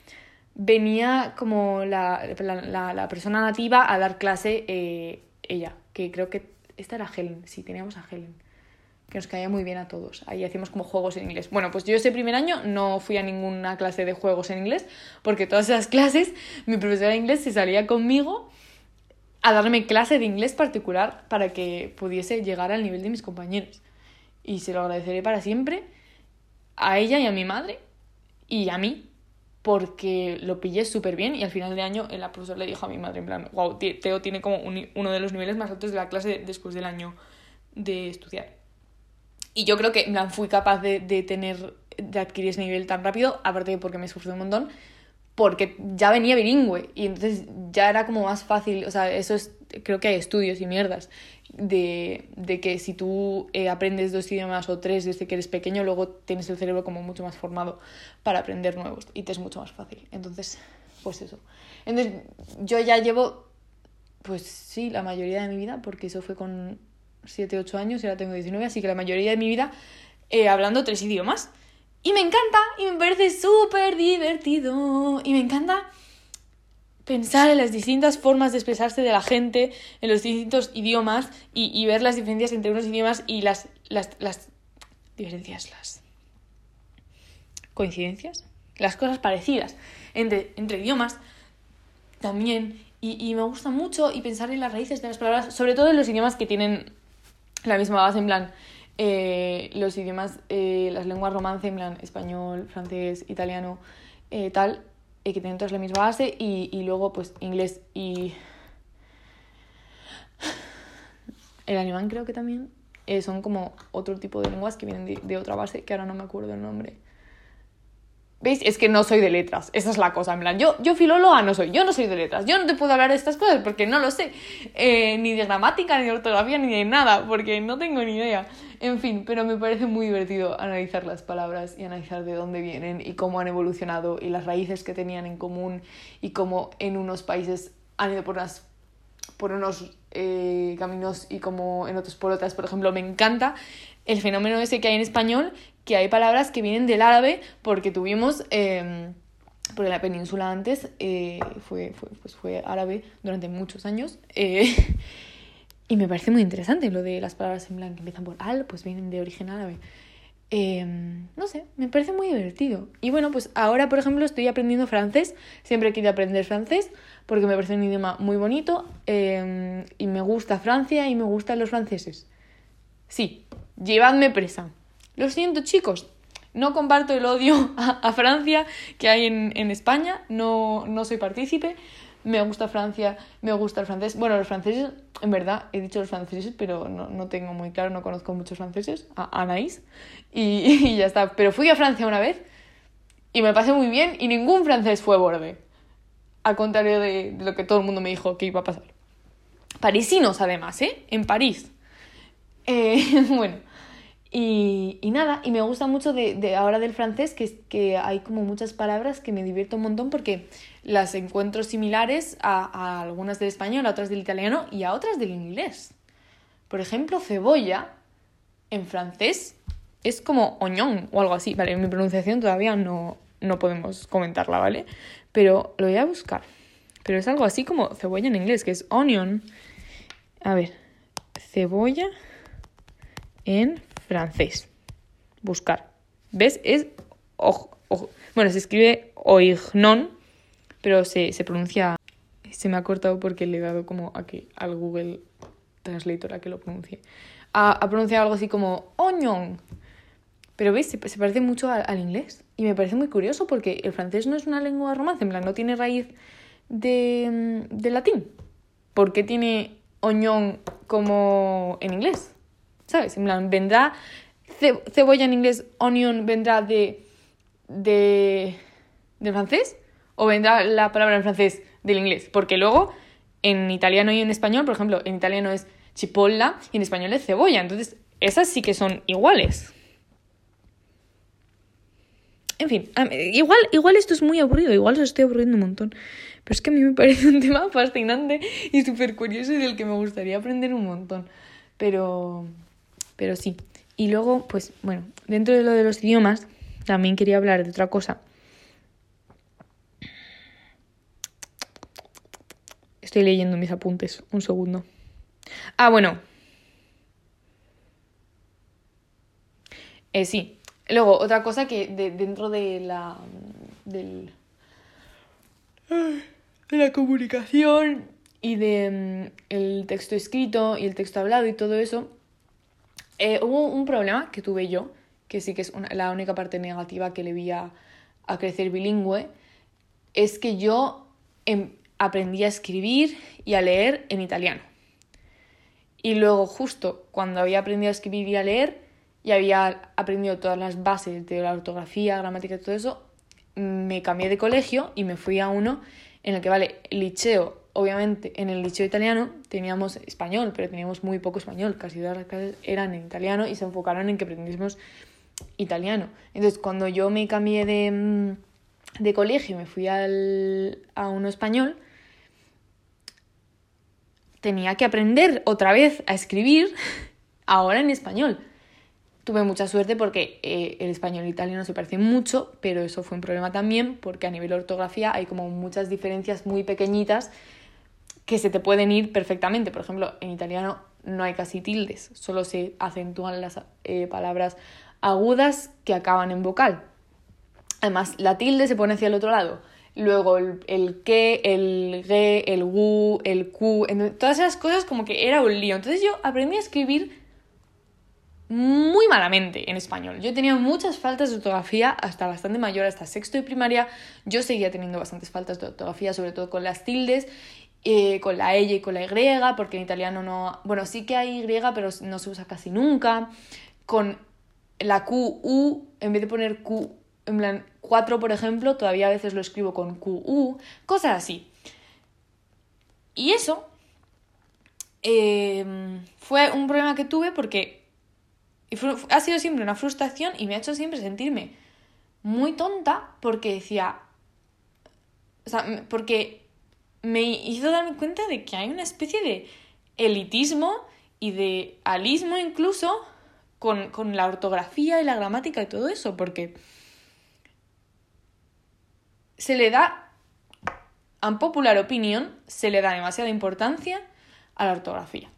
venía como la, la, persona nativa a dar clase eh, ella, que creo que esta era Helen, sí, teníamos a Helen, que nos caía muy bien a todos. Ahí hacíamos como juegos en inglés. Bueno, pues yo ese primer año no fui a ninguna clase de juegos en inglés, porque todas esas clases mi profesora de inglés se salía conmigo a darme clase de inglés particular para que pudiese llegar al nivel de mis compañeros y se lo agradeceré para siempre a ella y a mi madre y a mí porque lo pillé súper bien y al final de año la profesora le dijo a mi madre en plan, wow, Teo tiene como uno de los niveles más altos de la clase después del año de estudiar. Y yo creo que en fui capaz de, de tener, de adquirir ese nivel tan rápido, aparte de porque me sufrió un montón, porque ya venía bilingüe y entonces ya era como más fácil, o sea, eso es, creo que hay estudios y mierdas de, de que si tú eh, aprendes dos idiomas o tres desde que eres pequeño, luego tienes el cerebro como mucho más formado para aprender nuevos y te es mucho más fácil. Entonces, pues eso. Entonces, yo ya llevo, pues sí, la mayoría de mi vida, porque eso fue con 7, 8 años y ahora tengo 19, así que la mayoría de mi vida eh, hablando tres idiomas. Y me encanta, y me parece súper divertido, y me encanta pensar en las distintas formas de expresarse de la gente, en los distintos idiomas, y, ver las diferencias entre unos idiomas y las, las, las diferencias, las coincidencias, las cosas parecidas entre, idiomas también. Y, y, me gusta mucho y pensar en las raíces de las palabras, sobre todo en los idiomas que tienen la misma base, en plan, eh, los idiomas, eh, las lenguas romance, español, francés, italiano, eh, tal, que tienen todas la misma base, y, y luego pues inglés y el alemán creo que también son como otro tipo de lenguas que vienen de, de otra base, que ahora no me acuerdo el nombre. ¿Veis? Es que no soy de letras. Esa es la cosa. En plan, yo, yo filóloga no soy. Yo no soy de letras. Yo no te puedo hablar de estas cosas porque no lo sé. Eh, ni de gramática, ni de ortografía, ni de nada. Porque no tengo ni idea. En fin, pero me parece muy divertido analizar las palabras y analizar de dónde vienen y cómo han evolucionado y las raíces que tenían en común y cómo en unos países han ido por, unas, por unos eh, caminos y como en otros por otras. Por ejemplo, me encanta el fenómeno ese que hay en español que hay palabras que vienen del árabe porque tuvimos, eh, porque la península antes eh, fue, fue, pues fue árabe durante muchos años. Eh, (laughs) y me parece muy interesante lo de las palabras en blanco que empiezan por al, pues vienen de origen árabe. Em, no sé, me parece muy divertido. Y bueno, pues ahora, por ejemplo, estoy aprendiendo francés. Siempre he querido aprender francés porque me parece un idioma muy bonito em, y me gusta Francia y me gustan los franceses. Sí, llevadme presa. Lo siento, chicos. No comparto el odio (laughs) a, Francia que hay en, en España. No, no soy partícipe. Me gusta Francia, me gusta el francés. Bueno, los franceses, en verdad, he dicho los franceses, pero no, no tengo muy claro, no conozco muchos franceses. A Anaís. Y, (laughs) y ya está. Pero fui a Francia una vez y me pasé muy bien y ningún francés fue borde. Al contrario de, de, lo que todo el mundo me dijo que iba a pasar. Parisinos, además, ¿eh? En París. Eh, (laughs) bueno, y, y, nada, y me gusta mucho de, de ahora del francés que, que hay como muchas palabras que me divierto un montón porque las encuentro similares a, a algunas del español, a otras del italiano y a otras del inglés. Por ejemplo, cebolla en francés es como oñón o algo así. Vale, mi pronunciación todavía no, no podemos comentarla, ¿vale? Pero lo voy a buscar. Pero es algo así como cebolla en inglés, que es onion. A ver, cebolla en francés. Buscar. ¿Ves? Es... Bueno, se escribe oignon, pero se, se, pronuncia... Se me ha cortado porque le he dado como a que, al Google Translator a que lo pronuncie. Ha, pronunciado algo así como onion. Pero veis, se, parece mucho al, inglés. Y me parece muy curioso porque el francés no es una lengua romance, en plan, no tiene raíz de, de latín. ¿Por qué tiene oñón como en inglés? ¿Sabes? En plan, vendrá ce cebolla en inglés, onion vendrá de, de, de francés o vendrá la palabra en francés del inglés. Porque luego en italiano y en español, por ejemplo, en italiano es chipolla y en español es cebolla. Entonces, esas sí que son iguales. En fin, igual, igual esto es muy aburrido, igual os estoy aburriendo un montón. Pero es que a mí me parece un (laughs) tema fascinante y súper curioso y del que me gustaría aprender un montón. Pero, pero sí. Y luego, pues bueno, dentro de lo de los idiomas, también quería hablar de otra cosa. Estoy leyendo mis apuntes, un segundo. Ah, bueno. Eh, sí, Luego, otra cosa que de, dentro de la. del. de la comunicación y de mm, el texto escrito y el texto hablado y todo eso, eh, hubo un problema que tuve yo, que sí que es la única parte negativa que le vi a, a crecer bilingüe, es que yo em, aprendí a escribir y a leer en italiano. Y luego, justo cuando había aprendido a escribir y a leer, y había aprendido todas las bases de la ortografía, gramática y todo eso, me cambié de colegio y me fui a uno en el que, vale, liceo, obviamente en el liceo italiano teníamos español, pero teníamos muy poco español, casi todas las clases eran en italiano y se enfocaron en que aprendiésemos italiano. Entonces, cuando yo me cambié de, mm, de colegio y me fui al, a uno español, tenía que aprender otra vez a escribir (laughs) ahora en español tuve mucha suerte porque eh, el español y el italiano se parecen mucho, pero eso fue un problema también porque a nivel de ortografía hay como muchas diferencias muy pequeñitas que se te pueden ir perfectamente. Por ejemplo, en italiano no hay casi tildes, solo se acentúan las eh, palabras agudas que acaban en vocal. Además, la tilde se pone hacia el otro lado. Luego el, el que, el ge, el gu, el ku, todas esas cosas como que era un lío. Entonces yo aprendí a escribir muy malamente en español. Yo tenía muchas faltas de ortografía hasta bastante mayor, hasta sexto de primaria. Yo seguía teniendo bastantes faltas de ortografía, sobre todo con las tildes, eh, con la ella y con la y, porque en italiano no... Bueno, sí que hay y, pero no se usa casi nunca. Con la Q, U, en vez de poner Q, en plan 4, por ejemplo, todavía a veces lo escribo con Q, U, cosas así. Y eso eh, fue un problema que tuve porque ha sido siempre una frustración y me ha hecho siempre sentirme muy tonta porque decía. O sea, porque me hizo darme cuenta de que hay una especie de elitismo y de alismo incluso con, con la ortografía y la gramática y todo eso, porque se le da, a popular opinión, se le da demasiada importancia a la ortografía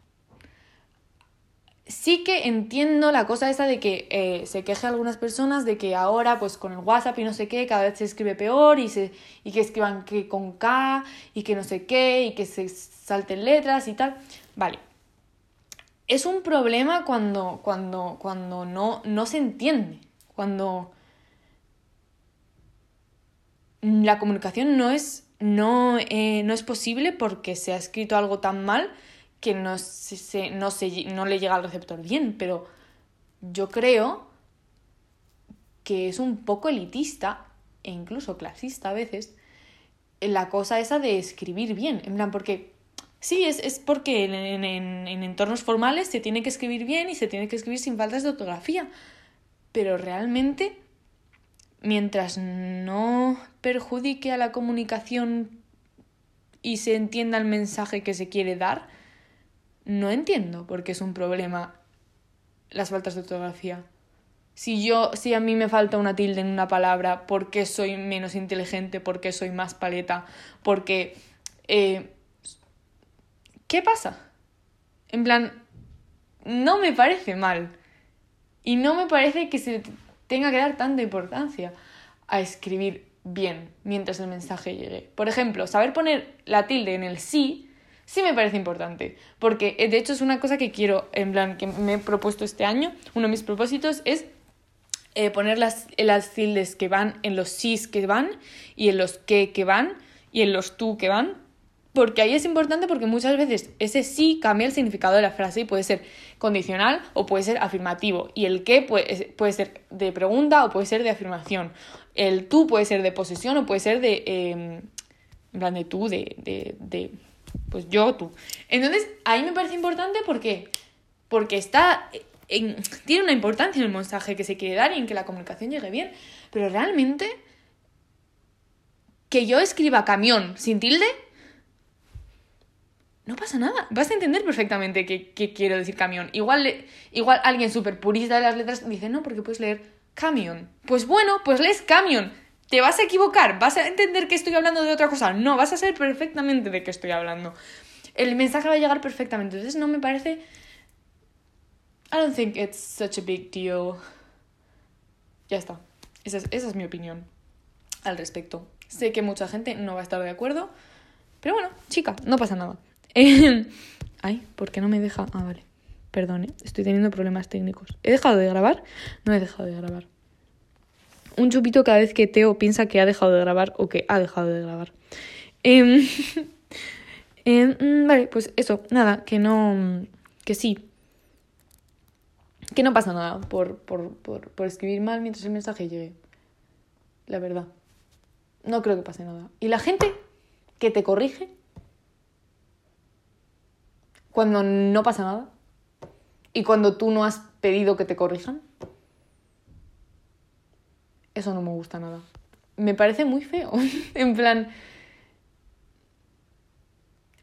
sí que entiendo la cosa esa de que eh, se queje algunas personas de que ahora, pues con el WhatsApp y no sé qué, cada vez se escribe peor y, se, y que escriban que con K y que no sé qué y que se salten letras y tal. Vale. Es un problema cuando, cuando, cuando no, no se entiende, cuando la comunicación no es, no, eh, no es posible porque se ha escrito algo tan mal que no, se, no, se, no le llega al receptor bien, pero yo creo que es un poco elitista e incluso clasista a veces la cosa esa de escribir bien, en plan, porque Sí, es, es porque en, en, en, entornos formales se tiene que escribir bien y se tiene que escribir sin faltas de ortografía. Pero realmente, mientras no perjudique a la comunicación y se entienda el mensaje que se quiere dar, no entiendo por qué es un problema las faltas de ortografía. Si yo, si a mí me falta una tilde en una palabra, ¿por qué soy menos inteligente? ¿Por qué soy más paleta? Porque eh, ¿qué pasa? En plan, no me parece mal. Y no me parece que se tenga que dar tanta importancia a escribir bien mientras el mensaje llegue. Por ejemplo, saber poner la tilde en el sí sí me parece importante, porque eh, de hecho es una cosa que quiero, en plan, que me he propuesto este año, uno de mis propósitos es eh, poner las, las tildes que van en los sís que van y en los que que van y en los tú que van porque ahí es importante porque muchas veces ese sí cambia el significado de la frase y puede ser condicional o puede ser afirmativo. Y el qué puede, puede ser de pregunta o puede ser de afirmación. El tú puede ser de posesión o puede ser de... Eh, en plan de tú, de, de, de... Pues yo, tú. Entonces, ahí me parece importante porque... Porque está... En, tiene una importancia en el mensaje que se quiere dar y en que la comunicación llegue bien. Pero realmente... Que yo escriba camión sin tilde no pasa nada. Vas a entender perfectamente qué, quiero decir camión. Igual, igual alguien súper purista de las letras dice, no, porque puedes leer camión. Pues bueno, pues lees camión. Te vas a equivocar, vas a entender que estoy hablando de otra cosa. No, vas a saber perfectamente de qué estoy hablando. El mensaje va a llegar perfectamente. Entonces no me parece... I don't think it's such a big deal. Ya está. Esa es, esa es mi opinión al respecto. Sé que mucha gente no va a estar de acuerdo. Pero bueno, chica, no pasa nada. (laughs) Ay, ¿por qué no me deja? Ah, vale. Perdone, estoy teniendo problemas técnicos. ¿He dejado de grabar? No he dejado de grabar. Un chupito cada vez que Teo piensa que ha dejado de grabar o que ha dejado de grabar. Em, (laughs) em, mm, vale, pues eso, nada, que no. que sí. Que no pasa nada por, por, por, por escribir mal mientras el mensaje llegue. La verdad. No creo que pase nada. Y la gente que te corrige cuando no pasa nada y cuando tú no has pedido que te corrijan. Eso no me gusta nada. Me parece muy feo. (laughs) en plan...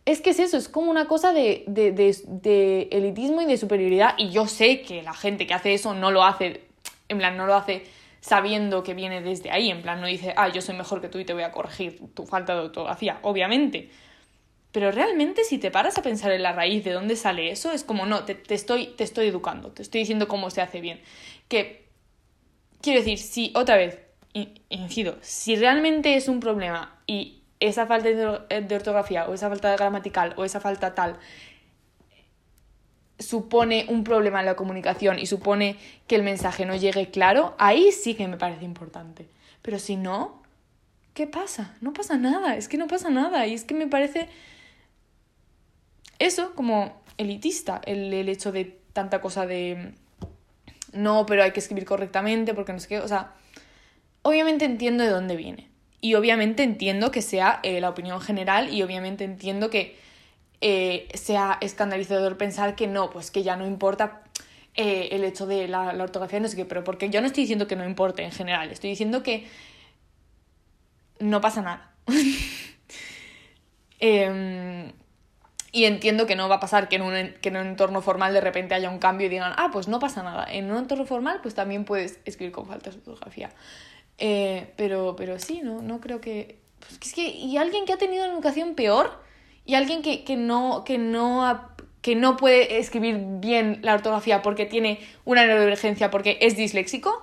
Es que es eso, es como una cosa de, de, de, elitismo y de superioridad. Y yo sé que la gente que hace eso no lo hace, en plan, no lo hace sabiendo que viene desde ahí. En plan, no dice, ah, yo soy mejor que tú y te voy a corregir tu falta de ortografía. Obviamente. Pero realmente si te paras a pensar en la raíz de dónde sale eso, es como, no, te, estoy, te estoy educando, te estoy diciendo cómo se hace bien. Que, quiero decir, si, otra vez, incido, si realmente es un problema y esa falta de ortografía o esa falta gramatical o esa falta tal supone un problema en la comunicación y supone que el mensaje no llegue claro, ahí sí que me parece importante. Pero si no, ¿qué pasa? No pasa nada, es que no pasa nada y es que me parece eso como elitista, el, el hecho de tanta cosa de no, pero hay que escribir correctamente porque no sé qué, o sea, obviamente entiendo de dónde viene y obviamente entiendo que sea eh, la opinión general y obviamente entiendo que eh, sea escandalizador pensar que no, pues que ya no importa eh, el hecho de la, la, ortografía, no sé qué, pero porque yo no estoy diciendo que no importe en general, estoy diciendo que no pasa nada. (laughs) eh, y entiendo que no va a pasar que en, un, que en un entorno formal de repente haya un cambio y digan, ah, pues no pasa nada. En un entorno formal, pues también puedes escribir con faltas de ortografía. Eh, pero, pero sí, ¿no? No creo que... Pues es que... Y alguien que ha tenido una educación peor y alguien que, que no, que, no que no puede escribir bien la ortografía porque tiene una neurodivergencia, porque es disléxico,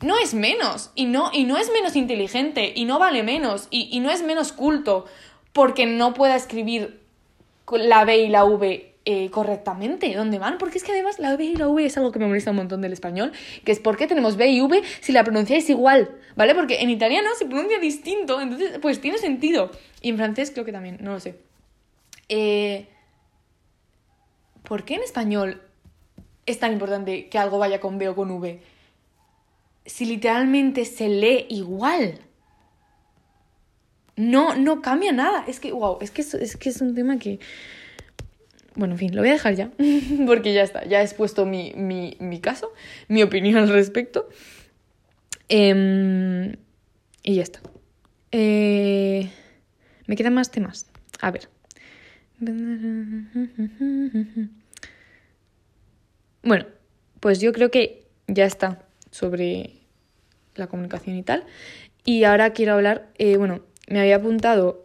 no es menos. Y no, y no es menos inteligente, y no vale menos, y, y no es menos culto porque no pueda escribir la B y la V eh, correctamente, ¿dónde van? Porque es que además la B y la V es algo que me molesta un montón del español, que es por qué tenemos B y V si la pronunciáis igual, ¿vale? Porque en italiano se pronuncia distinto, entonces pues tiene sentido. Y en francés creo que también, no lo sé. Eh, ¿Por qué en español es tan importante que algo vaya con B o con V? Si literalmente se lee igual. No, no cambia nada. Es que, wow, es que es, que es un tema que... Bueno, en fin, lo voy a dejar ya, (laughs) porque ya está, ya he expuesto mi, mi, caso, mi opinión al respecto. Em, y ya está. Eh, me quedan más temas. A ver. Bueno, pues yo creo que ya está sobre la comunicación y tal. Y ahora quiero hablar, eh, bueno, me había apuntado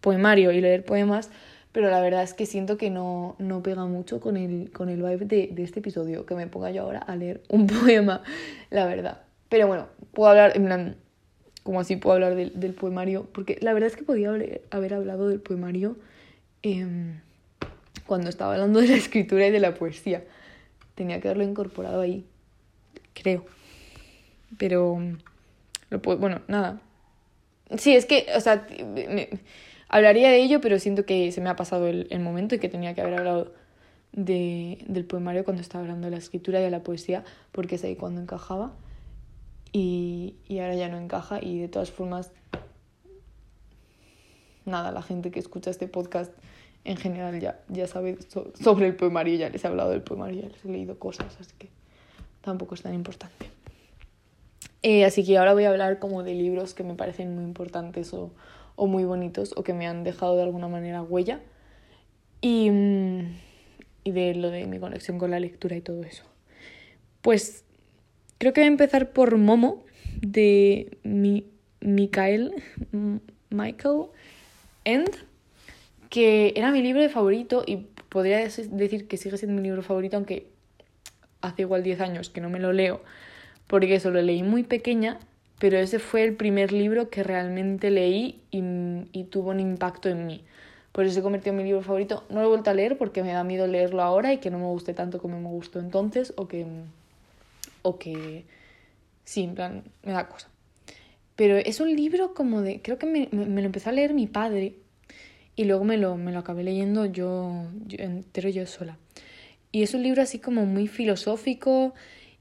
poemario y leer poemas, pero la verdad es que siento que no, no pega mucho con el, con el vibe de, de, este episodio, que me ponga yo ahora a leer un (laughs) poema, la verdad. Pero bueno, puedo hablar, en plan, como así puedo hablar del, del poemario, porque la verdad es que podía haber, haber hablado del poemario em, cuando estaba hablando de la escritura y de la poesía. Tenía que haberlo incorporado ahí, creo. Pero, lo puedo, bueno, nada, Sí, es que, o sea, hablaría de ello, pero siento que se me ha pasado el, el momento y que tenía que haber hablado de, del poemario cuando estaba hablando de la escritura y de la poesía, porque es ahí cuando encajaba. Y, y ahora ya no encaja y de todas formas, nada, la gente que escucha este podcast en general ya, ya sabe sobre el poemario, ya les he hablado del poemario, ya les he leído cosas, así que tampoco es tan importante. Eh, así que ahora voy a hablar como de libros que me parecen muy importantes o, o muy bonitos o que me han dejado de alguna manera huella y, mm, y de lo de mi conexión con la lectura y todo eso. Pues creo que voy a empezar por Momo de mi, Michael, (laughs) Michael End, que era mi libro favorito y podría decir que sigue siendo mi libro favorito, aunque hace igual 10 años que no me lo leo porque eso lo leí muy pequeña, pero ese fue el primer libro que realmente leí y, tuvo un impacto en mí. Por eso se convirtió en mi libro favorito. No lo he vuelto a leer porque me da miedo leerlo ahora y que no me guste tanto como me gustó entonces o que... o que... sí, en plan, me da cosa. Pero es un libro como de... creo que me, lo empezó a leer mi padre y luego me lo, me lo acabé leyendo yo entero yo sola. Y es un libro así como muy filosófico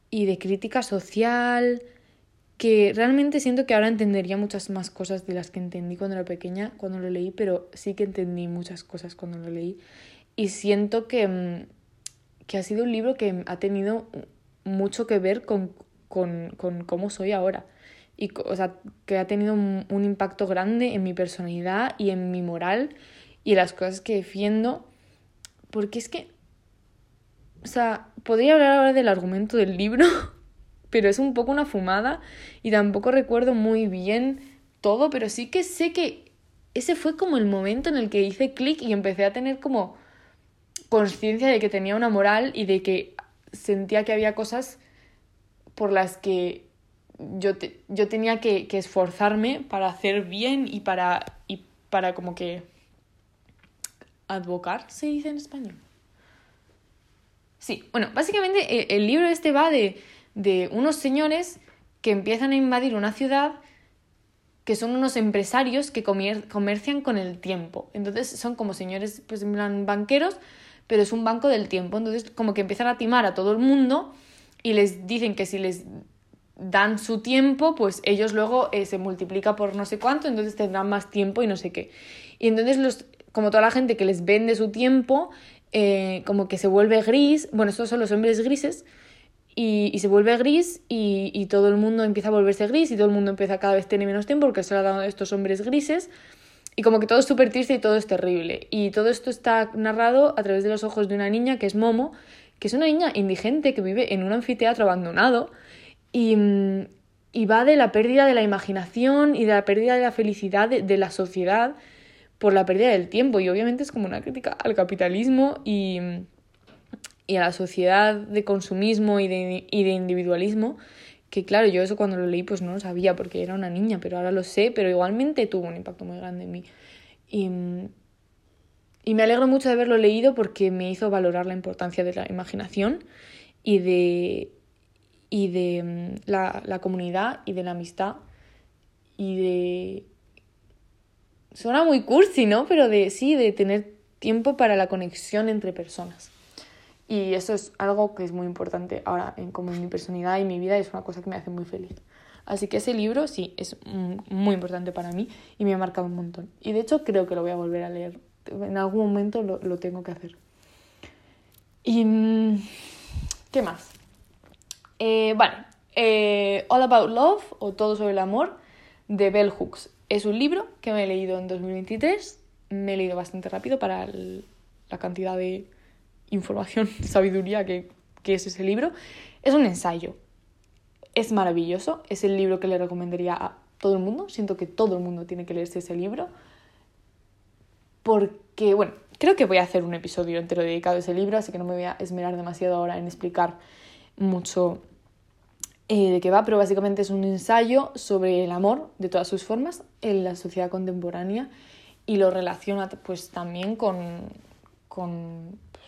y de crítica social, que realmente siento que ahora entendería muchas más cosas de las que entendí cuando era pequeña, cuando lo leí, pero sí que entendí muchas cosas cuando lo leí. Y siento que, mm, que ha sido un libro que ha tenido mucho que ver con, con, con cómo soy ahora. Y, o sea, que ha tenido un, impacto grande en mi personalidad y en mi moral y en las cosas que defiendo. Porque es que o sea, podría hablar ahora del argumento del libro, (laughs) pero es un poco una fumada y tampoco recuerdo muy bien todo, pero sí que sé que ese fue como el momento en el que hice clic y empecé a tener como conciencia de que tenía una moral y de que sentía que había cosas por las que yo, yo tenía que, que, esforzarme para hacer bien y para, y para como que advocar, se dice en español. Sí, bueno, básicamente eh, el libro este va de, de unos señores que empiezan a invadir una ciudad que son unos empresarios que comercian con el tiempo. Entonces son como señores, pues en plan banqueros, pero es un banco del tiempo. Entonces como que empiezan a timar a todo el mundo y les dicen que si les dan su tiempo, pues ellos luego eh, se multiplica por no sé cuánto, entonces tendrán más tiempo y no sé qué. Y entonces los, como toda la gente que les vende su tiempo, eh, como que se vuelve gris, bueno, estos son los hombres grises, y, y se vuelve gris y, y, todo el mundo empieza a volverse gris y todo el mundo empieza cada vez a tener menos tiempo porque se le ha dado estos hombres grises y como que todo es súper triste y todo es terrible. Y todo esto está narrado a través de los ojos de una niña que es Momo, que es una niña indigente que vive en un anfiteatro abandonado y, y va de la pérdida de la imaginación y de la pérdida de la felicidad de la sociedad por la pérdida del tiempo y obviamente es como una crítica al capitalismo y, y a la sociedad de consumismo y de, y de individualismo que claro, yo eso cuando lo leí pues no lo sabía porque era una niña, pero ahora lo sé, pero igualmente tuvo un impacto muy grande en mí. Y, y me alegro mucho de haberlo leído porque me hizo valorar la importancia de la imaginación y de, y de mm, la, la comunidad y de la amistad y de suena muy cursi, ¿no? Pero de sí, de tener tiempo para la conexión entre personas. Y eso es algo que es muy importante ahora en como en mi personalidad y mi vida y es una cosa que me hace muy feliz. Así que ese libro sí es muy importante para mí y me ha marcado un montón. Y de hecho creo que lo voy a volver a leer. En algún momento lo, lo tengo que hacer. ¿Y mm, qué más? Eh, vale, eh, All About Love o Todo sobre el Amor de Bell Hooks. Es un libro que me he leído en 2023. Me he leído bastante rápido para la cantidad de información, (laughs) sabiduría que, que es ese libro. Es un ensayo. Es maravilloso. Es el libro que le recomendaría a todo el mundo. Siento que todo el mundo tiene que leerse ese libro. Porque, bueno, creo que voy a hacer un episodio entero dedicado a ese libro, así que no me voy a esmerar demasiado ahora en explicar mucho eh, de qué va, pero básicamente es un ensayo sobre el amor de todas sus formas en la sociedad contemporánea y lo relaciona pues también con, con pues,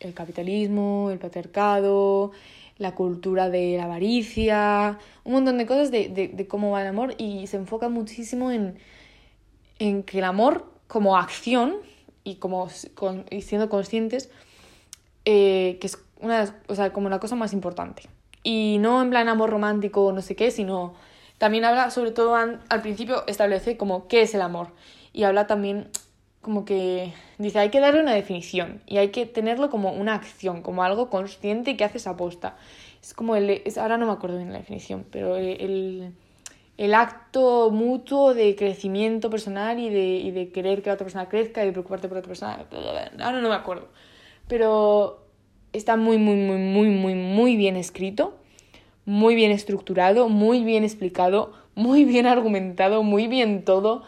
el capitalismo, el patriarcado, la cultura de la avaricia, un montón de cosas de, de, cómo va el amor y se enfoca muchísimo en, en que el amor como acción y como y siendo conscientes eh, que es una, o sea, como la cosa más importante. Y no en plan amor romántico o no sé qué, sino también habla, sobre todo al principio, establece como qué es el amor. Y habla también como que dice, hay que darle una definición y hay que tenerlo como una acción, como algo consciente que haces aposta. Es como el, es, ahora no me acuerdo bien la definición, pero el, el, acto mutuo de crecimiento personal y de, y de querer que la otra persona crezca y de preocuparte por la otra persona. Ahora no me acuerdo. Pero está muy, muy, muy, muy, muy, muy bien escrito, muy bien estructurado, muy bien explicado, muy bien argumentado, muy bien todo.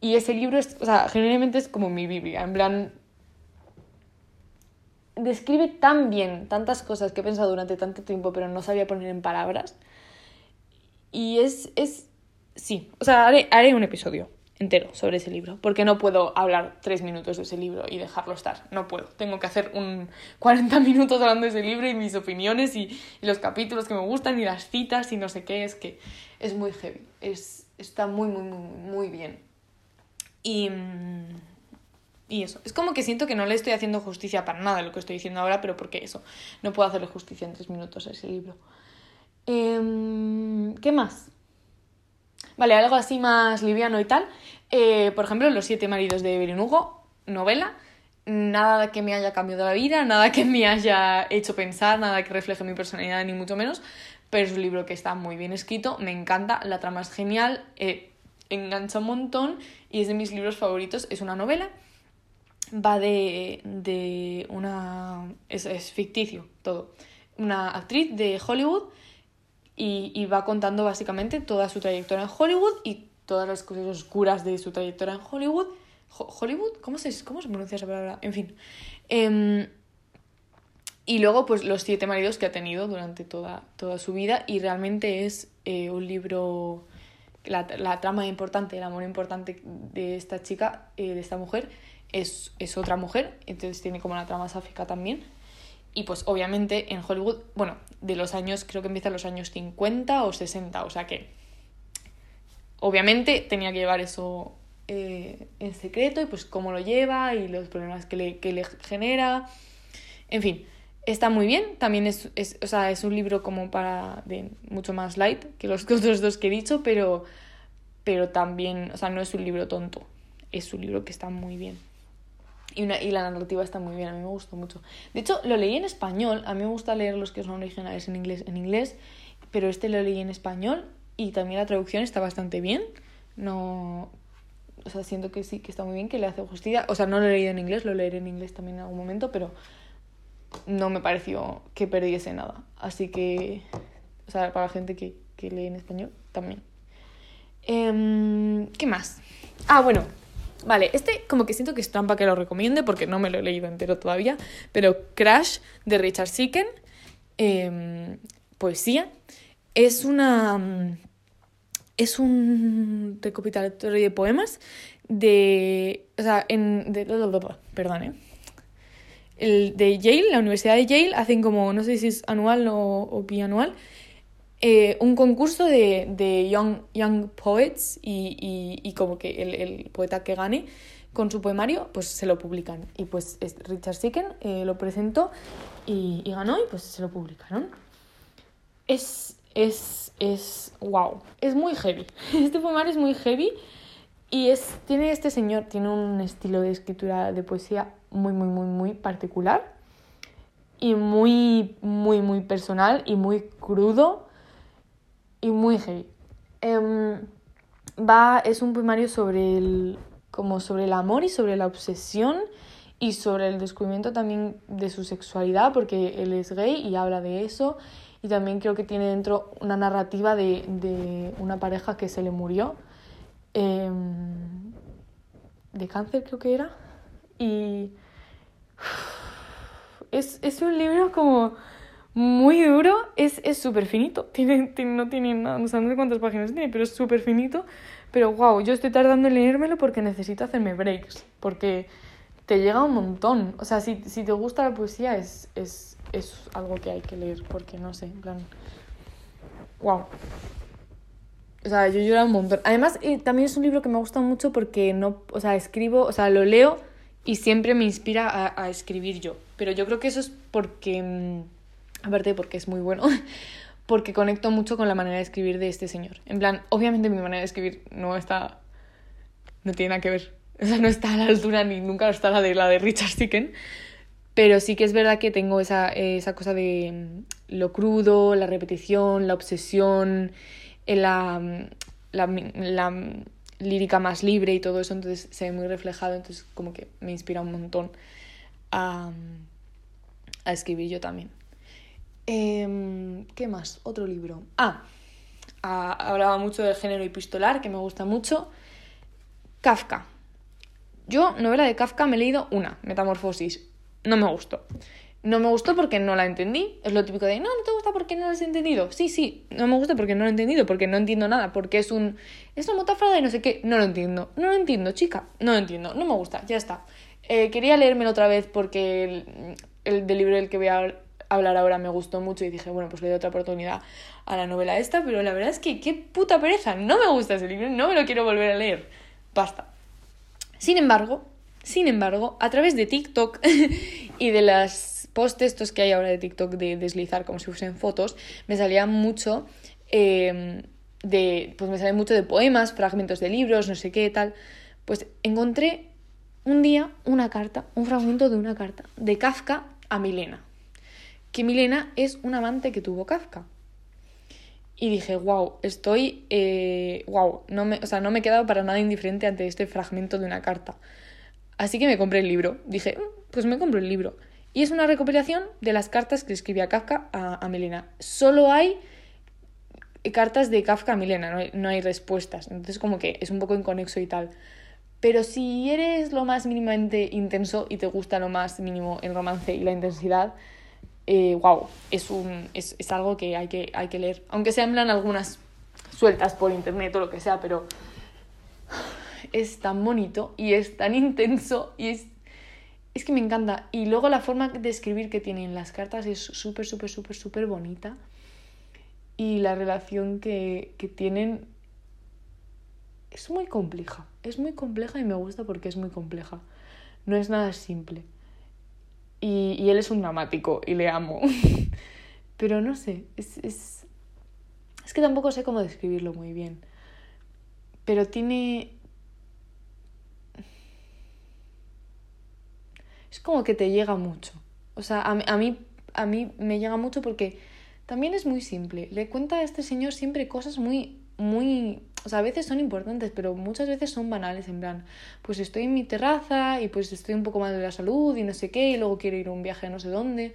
Y ese libro, es, o sea, generalmente es como mi Biblia, en plan, describe tan bien tantas cosas que he pensado durante tanto tiempo, pero no sabía poner en palabras. Y es, es, sí, o sea, haré, haré un episodio entero sobre ese libro, porque no puedo hablar tres minutos de ese libro y dejarlo estar, no puedo. Tengo que hacer un 40 (laughs) minutos hablando de ese libro y mis opiniones y, los capítulos que me gustan y las citas y no sé qué, es que es muy heavy, es, está muy, muy, muy, muy bien. Y, y eso, es como que siento que no le estoy haciendo justicia para nada lo que estoy diciendo ahora, pero porque eso, no puedo hacerle justicia en tres minutos a ese libro. Em, ¿Qué más? Vale, algo así más liviano y tal. Eh, por ejemplo, Los siete maridos de Evelyn novela. Nada que me haya cambiado la vida, nada que me haya hecho pensar, nada que refleje mi personalidad, ni mucho menos. Pero es un libro que está muy bien escrito, me encanta, la trama es genial, eh, engancha un montón y es de mis libros favoritos. Es una novela, va de, de una... Es, es ficticio todo. Una actriz de Hollywood y, va contando básicamente toda su trayectoria en Hollywood y todas las cosas oscuras de su trayectoria en Hollywood. ¿Hollywood? ¿Cómo se, ¿Cómo se pronuncia esa palabra? En fin. Em, y luego, pues, los siete maridos que ha tenido durante toda, toda su vida. Y realmente es eh, un libro. La, la, trama importante, el amor importante de esta chica, eh, de esta mujer, es, es otra mujer. Entonces tiene como una trama sáfica también. Y pues obviamente en Hollywood, bueno, de los años, creo que empieza los años 50 o 60, o sea que obviamente tenía que llevar eso eh, en secreto y pues cómo lo lleva y los problemas que le, que le genera. En fin, está muy bien, también es, es, o sea, es un libro como para de mucho más light que los (laughs) otros dos que he dicho, pero, pero también, o sea, no es un libro tonto, es un libro que está muy bien. Y, una, y la narrativa está muy bien, a mí me gustó mucho. De hecho, lo leí en español, a mí me gusta leer los que son originales en inglés, en inglés, pero este lo leí en español y también la traducción está bastante bien. No, o sea, siento que sí, que está muy bien, que le hace justicia. O sea, no lo he leído en inglés, lo leeré en inglés también en algún momento, pero no me pareció que perdiese nada. Así que, o sea, para la gente que, que lee en español, también. Eh, ¿Qué más? Ah, bueno, Vale, este como que siento que es trampa que lo recomiende porque no me lo he leído entero todavía, pero Crash de Richard Sicken, em, poesía, es una... Es un recopilatorio de poemas de... O sea, en... De, perdón, ¿eh? El de Yale, la Universidad de Yale, hacen como, no sé si es anual o, o bianual, eh, un concurso de, de young, young, Poets y, y, y como que el, el, poeta que gane con su poemario, pues se lo publican. Y pues Richard Sicken eh, lo presentó y, y, ganó y pues se lo publicaron. Es, es, es, wow, es muy heavy. (laughs) Este poemario es muy heavy y es, tiene este señor, tiene un estilo de escritura de poesía muy, muy, muy, muy particular y muy, muy, muy personal y muy crudo y muy heavy. Em, va, es un poemario sobre el, como sobre el amor y sobre la obsesión y sobre el descubrimiento también de su sexualidad, porque él es gay y habla de eso. Y también creo que tiene dentro una narrativa de, de una pareja que se le murió em, de cáncer, creo que era. Y es, es un libro como muy duro, es súper finito. (laughs) Tiene, no tiene nada, no sé cuántas páginas tiene, pero es súper finito. Pero wow, yo estoy tardando en leérmelo porque necesito hacerme breaks. Porque te llega un montón. O sea, si, si te gusta la poesía es, es, es algo que hay que leer. Porque no sé, en plan. Wow. O sea, yo lloro un montón. Además, eh, también es un libro que me gusta mucho porque no. O sea, escribo, o sea, lo leo y siempre me inspira a, a escribir yo. Pero yo creo que eso es porque. Mm, aparte porque es muy bueno, (laughs) porque conecto mucho con la manera de escribir de este señor. En plan, obviamente mi manera de escribir no está, no tiene nada que ver, (laughs) o sea, no está a la altura ni nunca está la de la de Richard Sicken, pero sí que es verdad que tengo esa, esa cosa de mm, lo crudo, la repetición, la obsesión, eh, la, mm, la, mm, la lírica más libre y todo eso, entonces se ve muy reflejado, entonces como que me inspira un montón a, a escribir yo también. Em, ¿Qué más? Otro libro. Ah, hablaba mucho del género epistolar, que me gusta mucho. Kafka. Yo, novela de Kafka, me he leído una, Metamorfosis. No me gustó. No me gustó porque no la entendí. Es lo típico de, no, no te gusta porque no lo has entendido. Sí, sí, no me gusta porque no lo he entendido, porque no entiendo nada, porque es un... Es una metáfora de no sé qué. No lo entiendo. No lo entiendo, chica. No lo entiendo. No me gusta. Ya está. Eh, quería leérmelo otra vez porque el, el del libro del que voy a hablar ahora me gustó mucho y dije, bueno, pues le doy otra oportunidad a la novela esta, pero la verdad es que qué puta pereza, no me gusta ese libro, no me lo quiero volver a leer. Basta. Sin embargo, sin embargo, a través de TikTok (laughs) y de las posts estos que hay ahora de TikTok de deslizar como si fuesen fotos, me salía mucho em, de, pues me salía mucho de poemas, fragmentos de libros, no sé qué, tal. Pues encontré un día una carta, un fragmento de una carta de Kafka a Milena que Milena es un amante que tuvo Kafka. Y dije, wow, estoy, wow, eh, no me, o sea, no me he quedado para nada indiferente ante este fragmento de una carta. Así que me compré el libro. Dije, mm, pues me compro el libro. Y es una recopilación de las cartas que escribía Kafka a, Milena. Solo hay cartas de Kafka a Milena, no hay, no hay respuestas. Entonces como que es un poco inconexo y tal. Pero si eres lo más mínimamente intenso y te gusta lo más mínimo el romance y la intensidad, wow, eh, es, un, es, es, algo que hay, que hay que leer. Aunque se hablan algunas sueltas por internet o lo que sea, pero es tan bonito y es tan intenso y es, es que me encanta. Y luego la forma de escribir que tienen las cartas es súper, súper, súper, súper bonita. Y la relación que, que tienen es muy compleja. Es muy compleja y me gusta porque es muy compleja. No es nada simple. Y, él es un dramático y le amo. (laughs) Pero no sé, es, es, es que tampoco sé cómo describirlo muy bien. Pero tiene... Es como que te llega mucho. O sea, a, a, mí, a mí me llega mucho porque también es muy simple. Le cuenta a este señor siempre cosas muy, muy o sea, a veces son importantes, pero muchas veces son banales, en plan, pues estoy en mi terraza y pues estoy un poco mal de la salud y no sé qué, y luego quiero ir a un viaje a no sé dónde.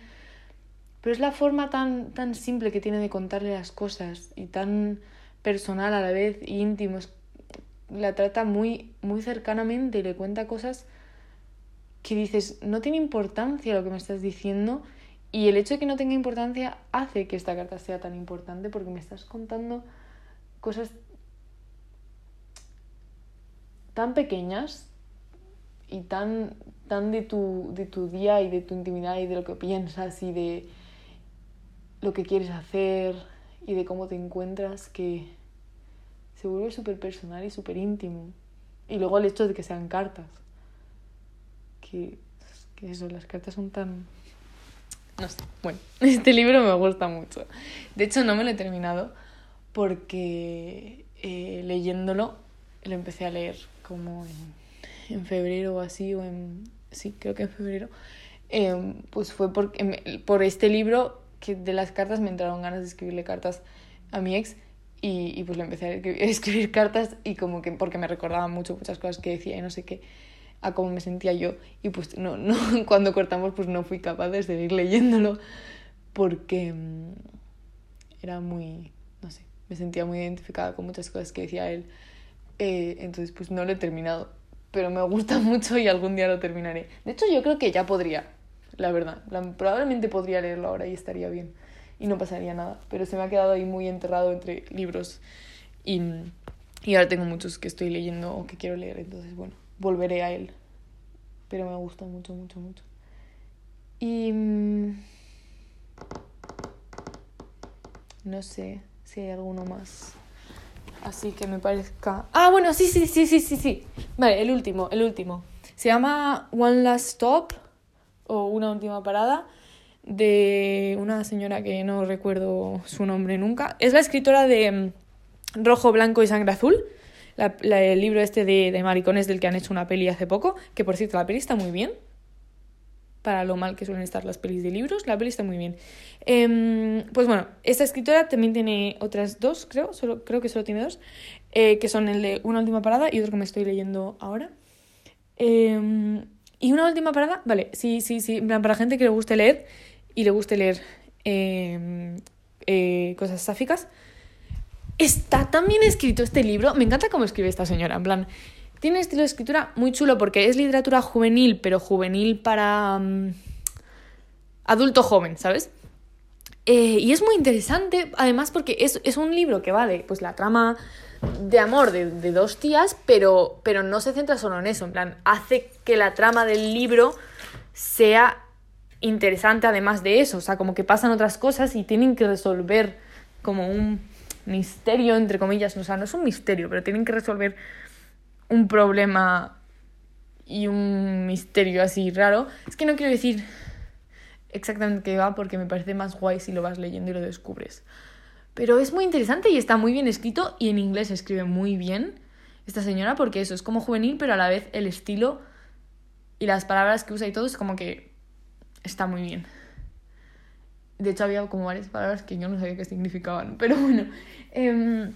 Pero es la forma tan, tan simple que tiene de contarle las cosas y tan personal a la vez y íntimo. La trata muy, muy cercanamente y le cuenta cosas que dices, no tiene importancia lo que me estás diciendo y el hecho de que no tenga importancia hace que esta carta sea tan importante porque me estás contando cosas tan pequeñas y tan, tan de, tu, de tu día y de tu intimidad y de lo que piensas y de lo que quieres hacer y de cómo te encuentras que se vuelve súper personal y súper íntimo. Y luego el hecho de que sean cartas. Que, que eso, las cartas son tan, no sé. Bueno, (laughs) este libro me gusta mucho. De hecho, no me lo he terminado porque eh, leyéndolo lo empecé a leer como en, en, febrero o así, o en. Sí, creo que en febrero. Eh, pues fue por, por este libro que de las cartas me entraron ganas de escribirle cartas a mi ex y, y pues le empecé a (laughs) escribir, cartas y como que porque me recordaba mucho muchas cosas que decía y no sé qué a cómo me sentía yo y pues no, no (laughs) cuando cortamos pues no fui capaz de seguir leyéndolo porque mm, era muy no sé me sentía muy identificada con muchas cosas que decía él eh, entonces pues no lo he terminado pero me gusta (laughs) mucho y algún día lo terminaré de hecho yo creo que ya podría la verdad probablemente podría leerlo ahora y estaría bien y no pasaría nada pero se me ha quedado ahí muy enterrado entre libros y, y ahora tengo muchos que estoy leyendo o que quiero leer entonces bueno volveré a él. Pero me gusta mucho, mucho, mucho. Y... Mm, no sé si hay alguno más. Así que me parezca... Ah, bueno, sí, sí, sí, sí, sí, sí. Vale, el último, el último. Se llama One Last Stop o Una Última Parada de una señora que no recuerdo su nombre nunca. Es la escritora de mm, Rojo, Blanco y Sangre Azul el libro este de, de, maricones del que han hecho una peli hace poco, que por cierto la peli está muy bien, para lo mal que suelen estar las pelis de libros, la peli está muy bien. Em, pues bueno, esta escritora también tiene otras dos, creo, solo, creo que solo tiene dos, eh, que son el de Una última parada y otro que me estoy leyendo ahora. Em, y una última parada, vale, sí, sí, sí, para gente que le guste leer y le guste leer em, eh, cosas sáficas, Está tan bien escrito este libro. Me encanta cómo escribe esta señora. En plan, tiene estilo de escritura muy chulo porque es literatura juvenil, pero juvenil para mm, adulto joven, ¿sabes? Eh, y es muy interesante, además, porque es, es, un libro que va de pues, la trama de amor de, de, dos tías, pero, pero no se centra solo en eso. En plan, hace que la trama del libro sea interesante además de eso. O sea, como que pasan otras cosas y tienen que resolver como un misterio, entre comillas, o sea, no es un misterio, pero tienen que resolver un problema y un misterio así raro. Es que no quiero decir exactamente qué va porque me parece más guay si lo vas leyendo y lo descubres. Pero es muy interesante y está muy bien escrito y en inglés escribe muy bien esta señora porque eso es como juvenil, pero a la vez el estilo y las palabras que usa y todo es como que está muy bien. De hecho, había como varias palabras que yo no sabía qué significaban, pero bueno. Em,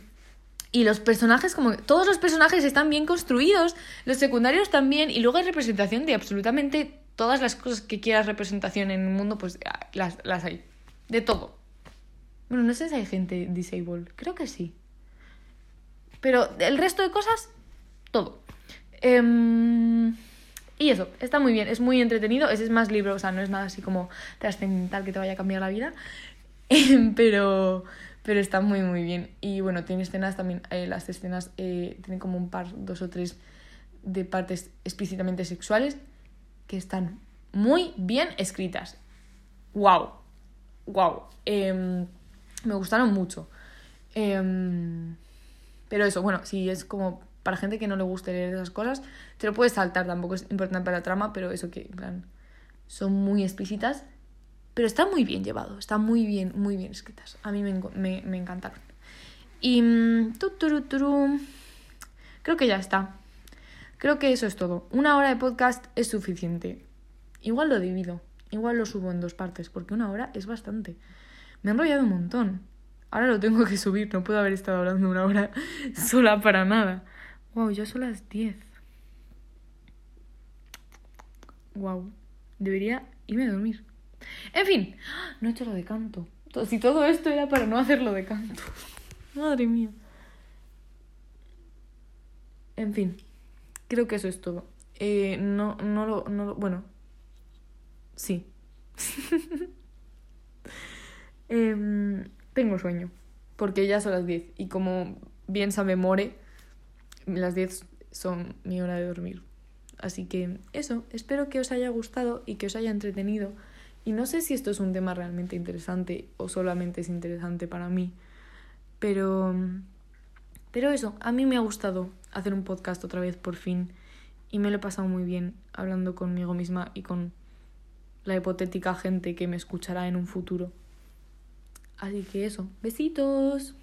y los personajes, como todos los personajes están bien construidos, los secundarios también, y luego hay representación de absolutamente todas las cosas que quieras representación en el mundo, pues ah, las, las hay. De todo. Bueno, no sé si hay gente disabled, creo que sí. Pero el resto de cosas, todo. Eh, y eso, está muy bien, es muy entretenido, ese es más libro, o sea, no es nada así como trascendental que te vaya a cambiar la vida, (laughs) pero, pero está muy muy bien. Y bueno, tiene escenas también, eh, las escenas eh, tienen como un par, dos o tres de partes explícitamente sexuales que están muy bien escritas. ¡Wow! ¡Wow! Em, me gustaron mucho. Em, pero eso, bueno, sí, es como para gente que no le guste leer esas cosas, te lo puedes saltar, tampoco es importante para la trama, pero eso que, en plan, son muy explícitas, pero está muy bien llevado, está muy bien, muy bien escritas. A mí me, me, me encantaron. Y... Mm, creo que ya está. Creo que eso es todo. Una hora de podcast es suficiente. Igual lo divido, igual lo subo en dos partes, porque una hora es bastante. Me he enrollado un montón. Ahora lo tengo que subir, no puedo haber estado hablando una hora (laughs) sola para nada. Wow, ya son las 10. Wow, debería irme a dormir. En fin, no he hecho lo de canto. Si todo esto era para no hacerlo de canto. (laughs) Madre mía. En fin, creo que eso es todo. Eh, no, no lo, no lo, bueno, sí. (laughs) eh, tengo sueño, porque ya son las 10 y como bien sabe More, las 10 son mi hora de dormir. Así que eso, espero que os haya gustado y que os haya entretenido. Y no sé si esto es un tema realmente interesante o solamente es interesante para mí. Pero. Pero eso, a mí me ha gustado hacer un podcast otra vez por fin. Y me lo he pasado muy bien hablando conmigo misma y con la hipotética gente que me escuchará en un futuro. Así que eso, besitos.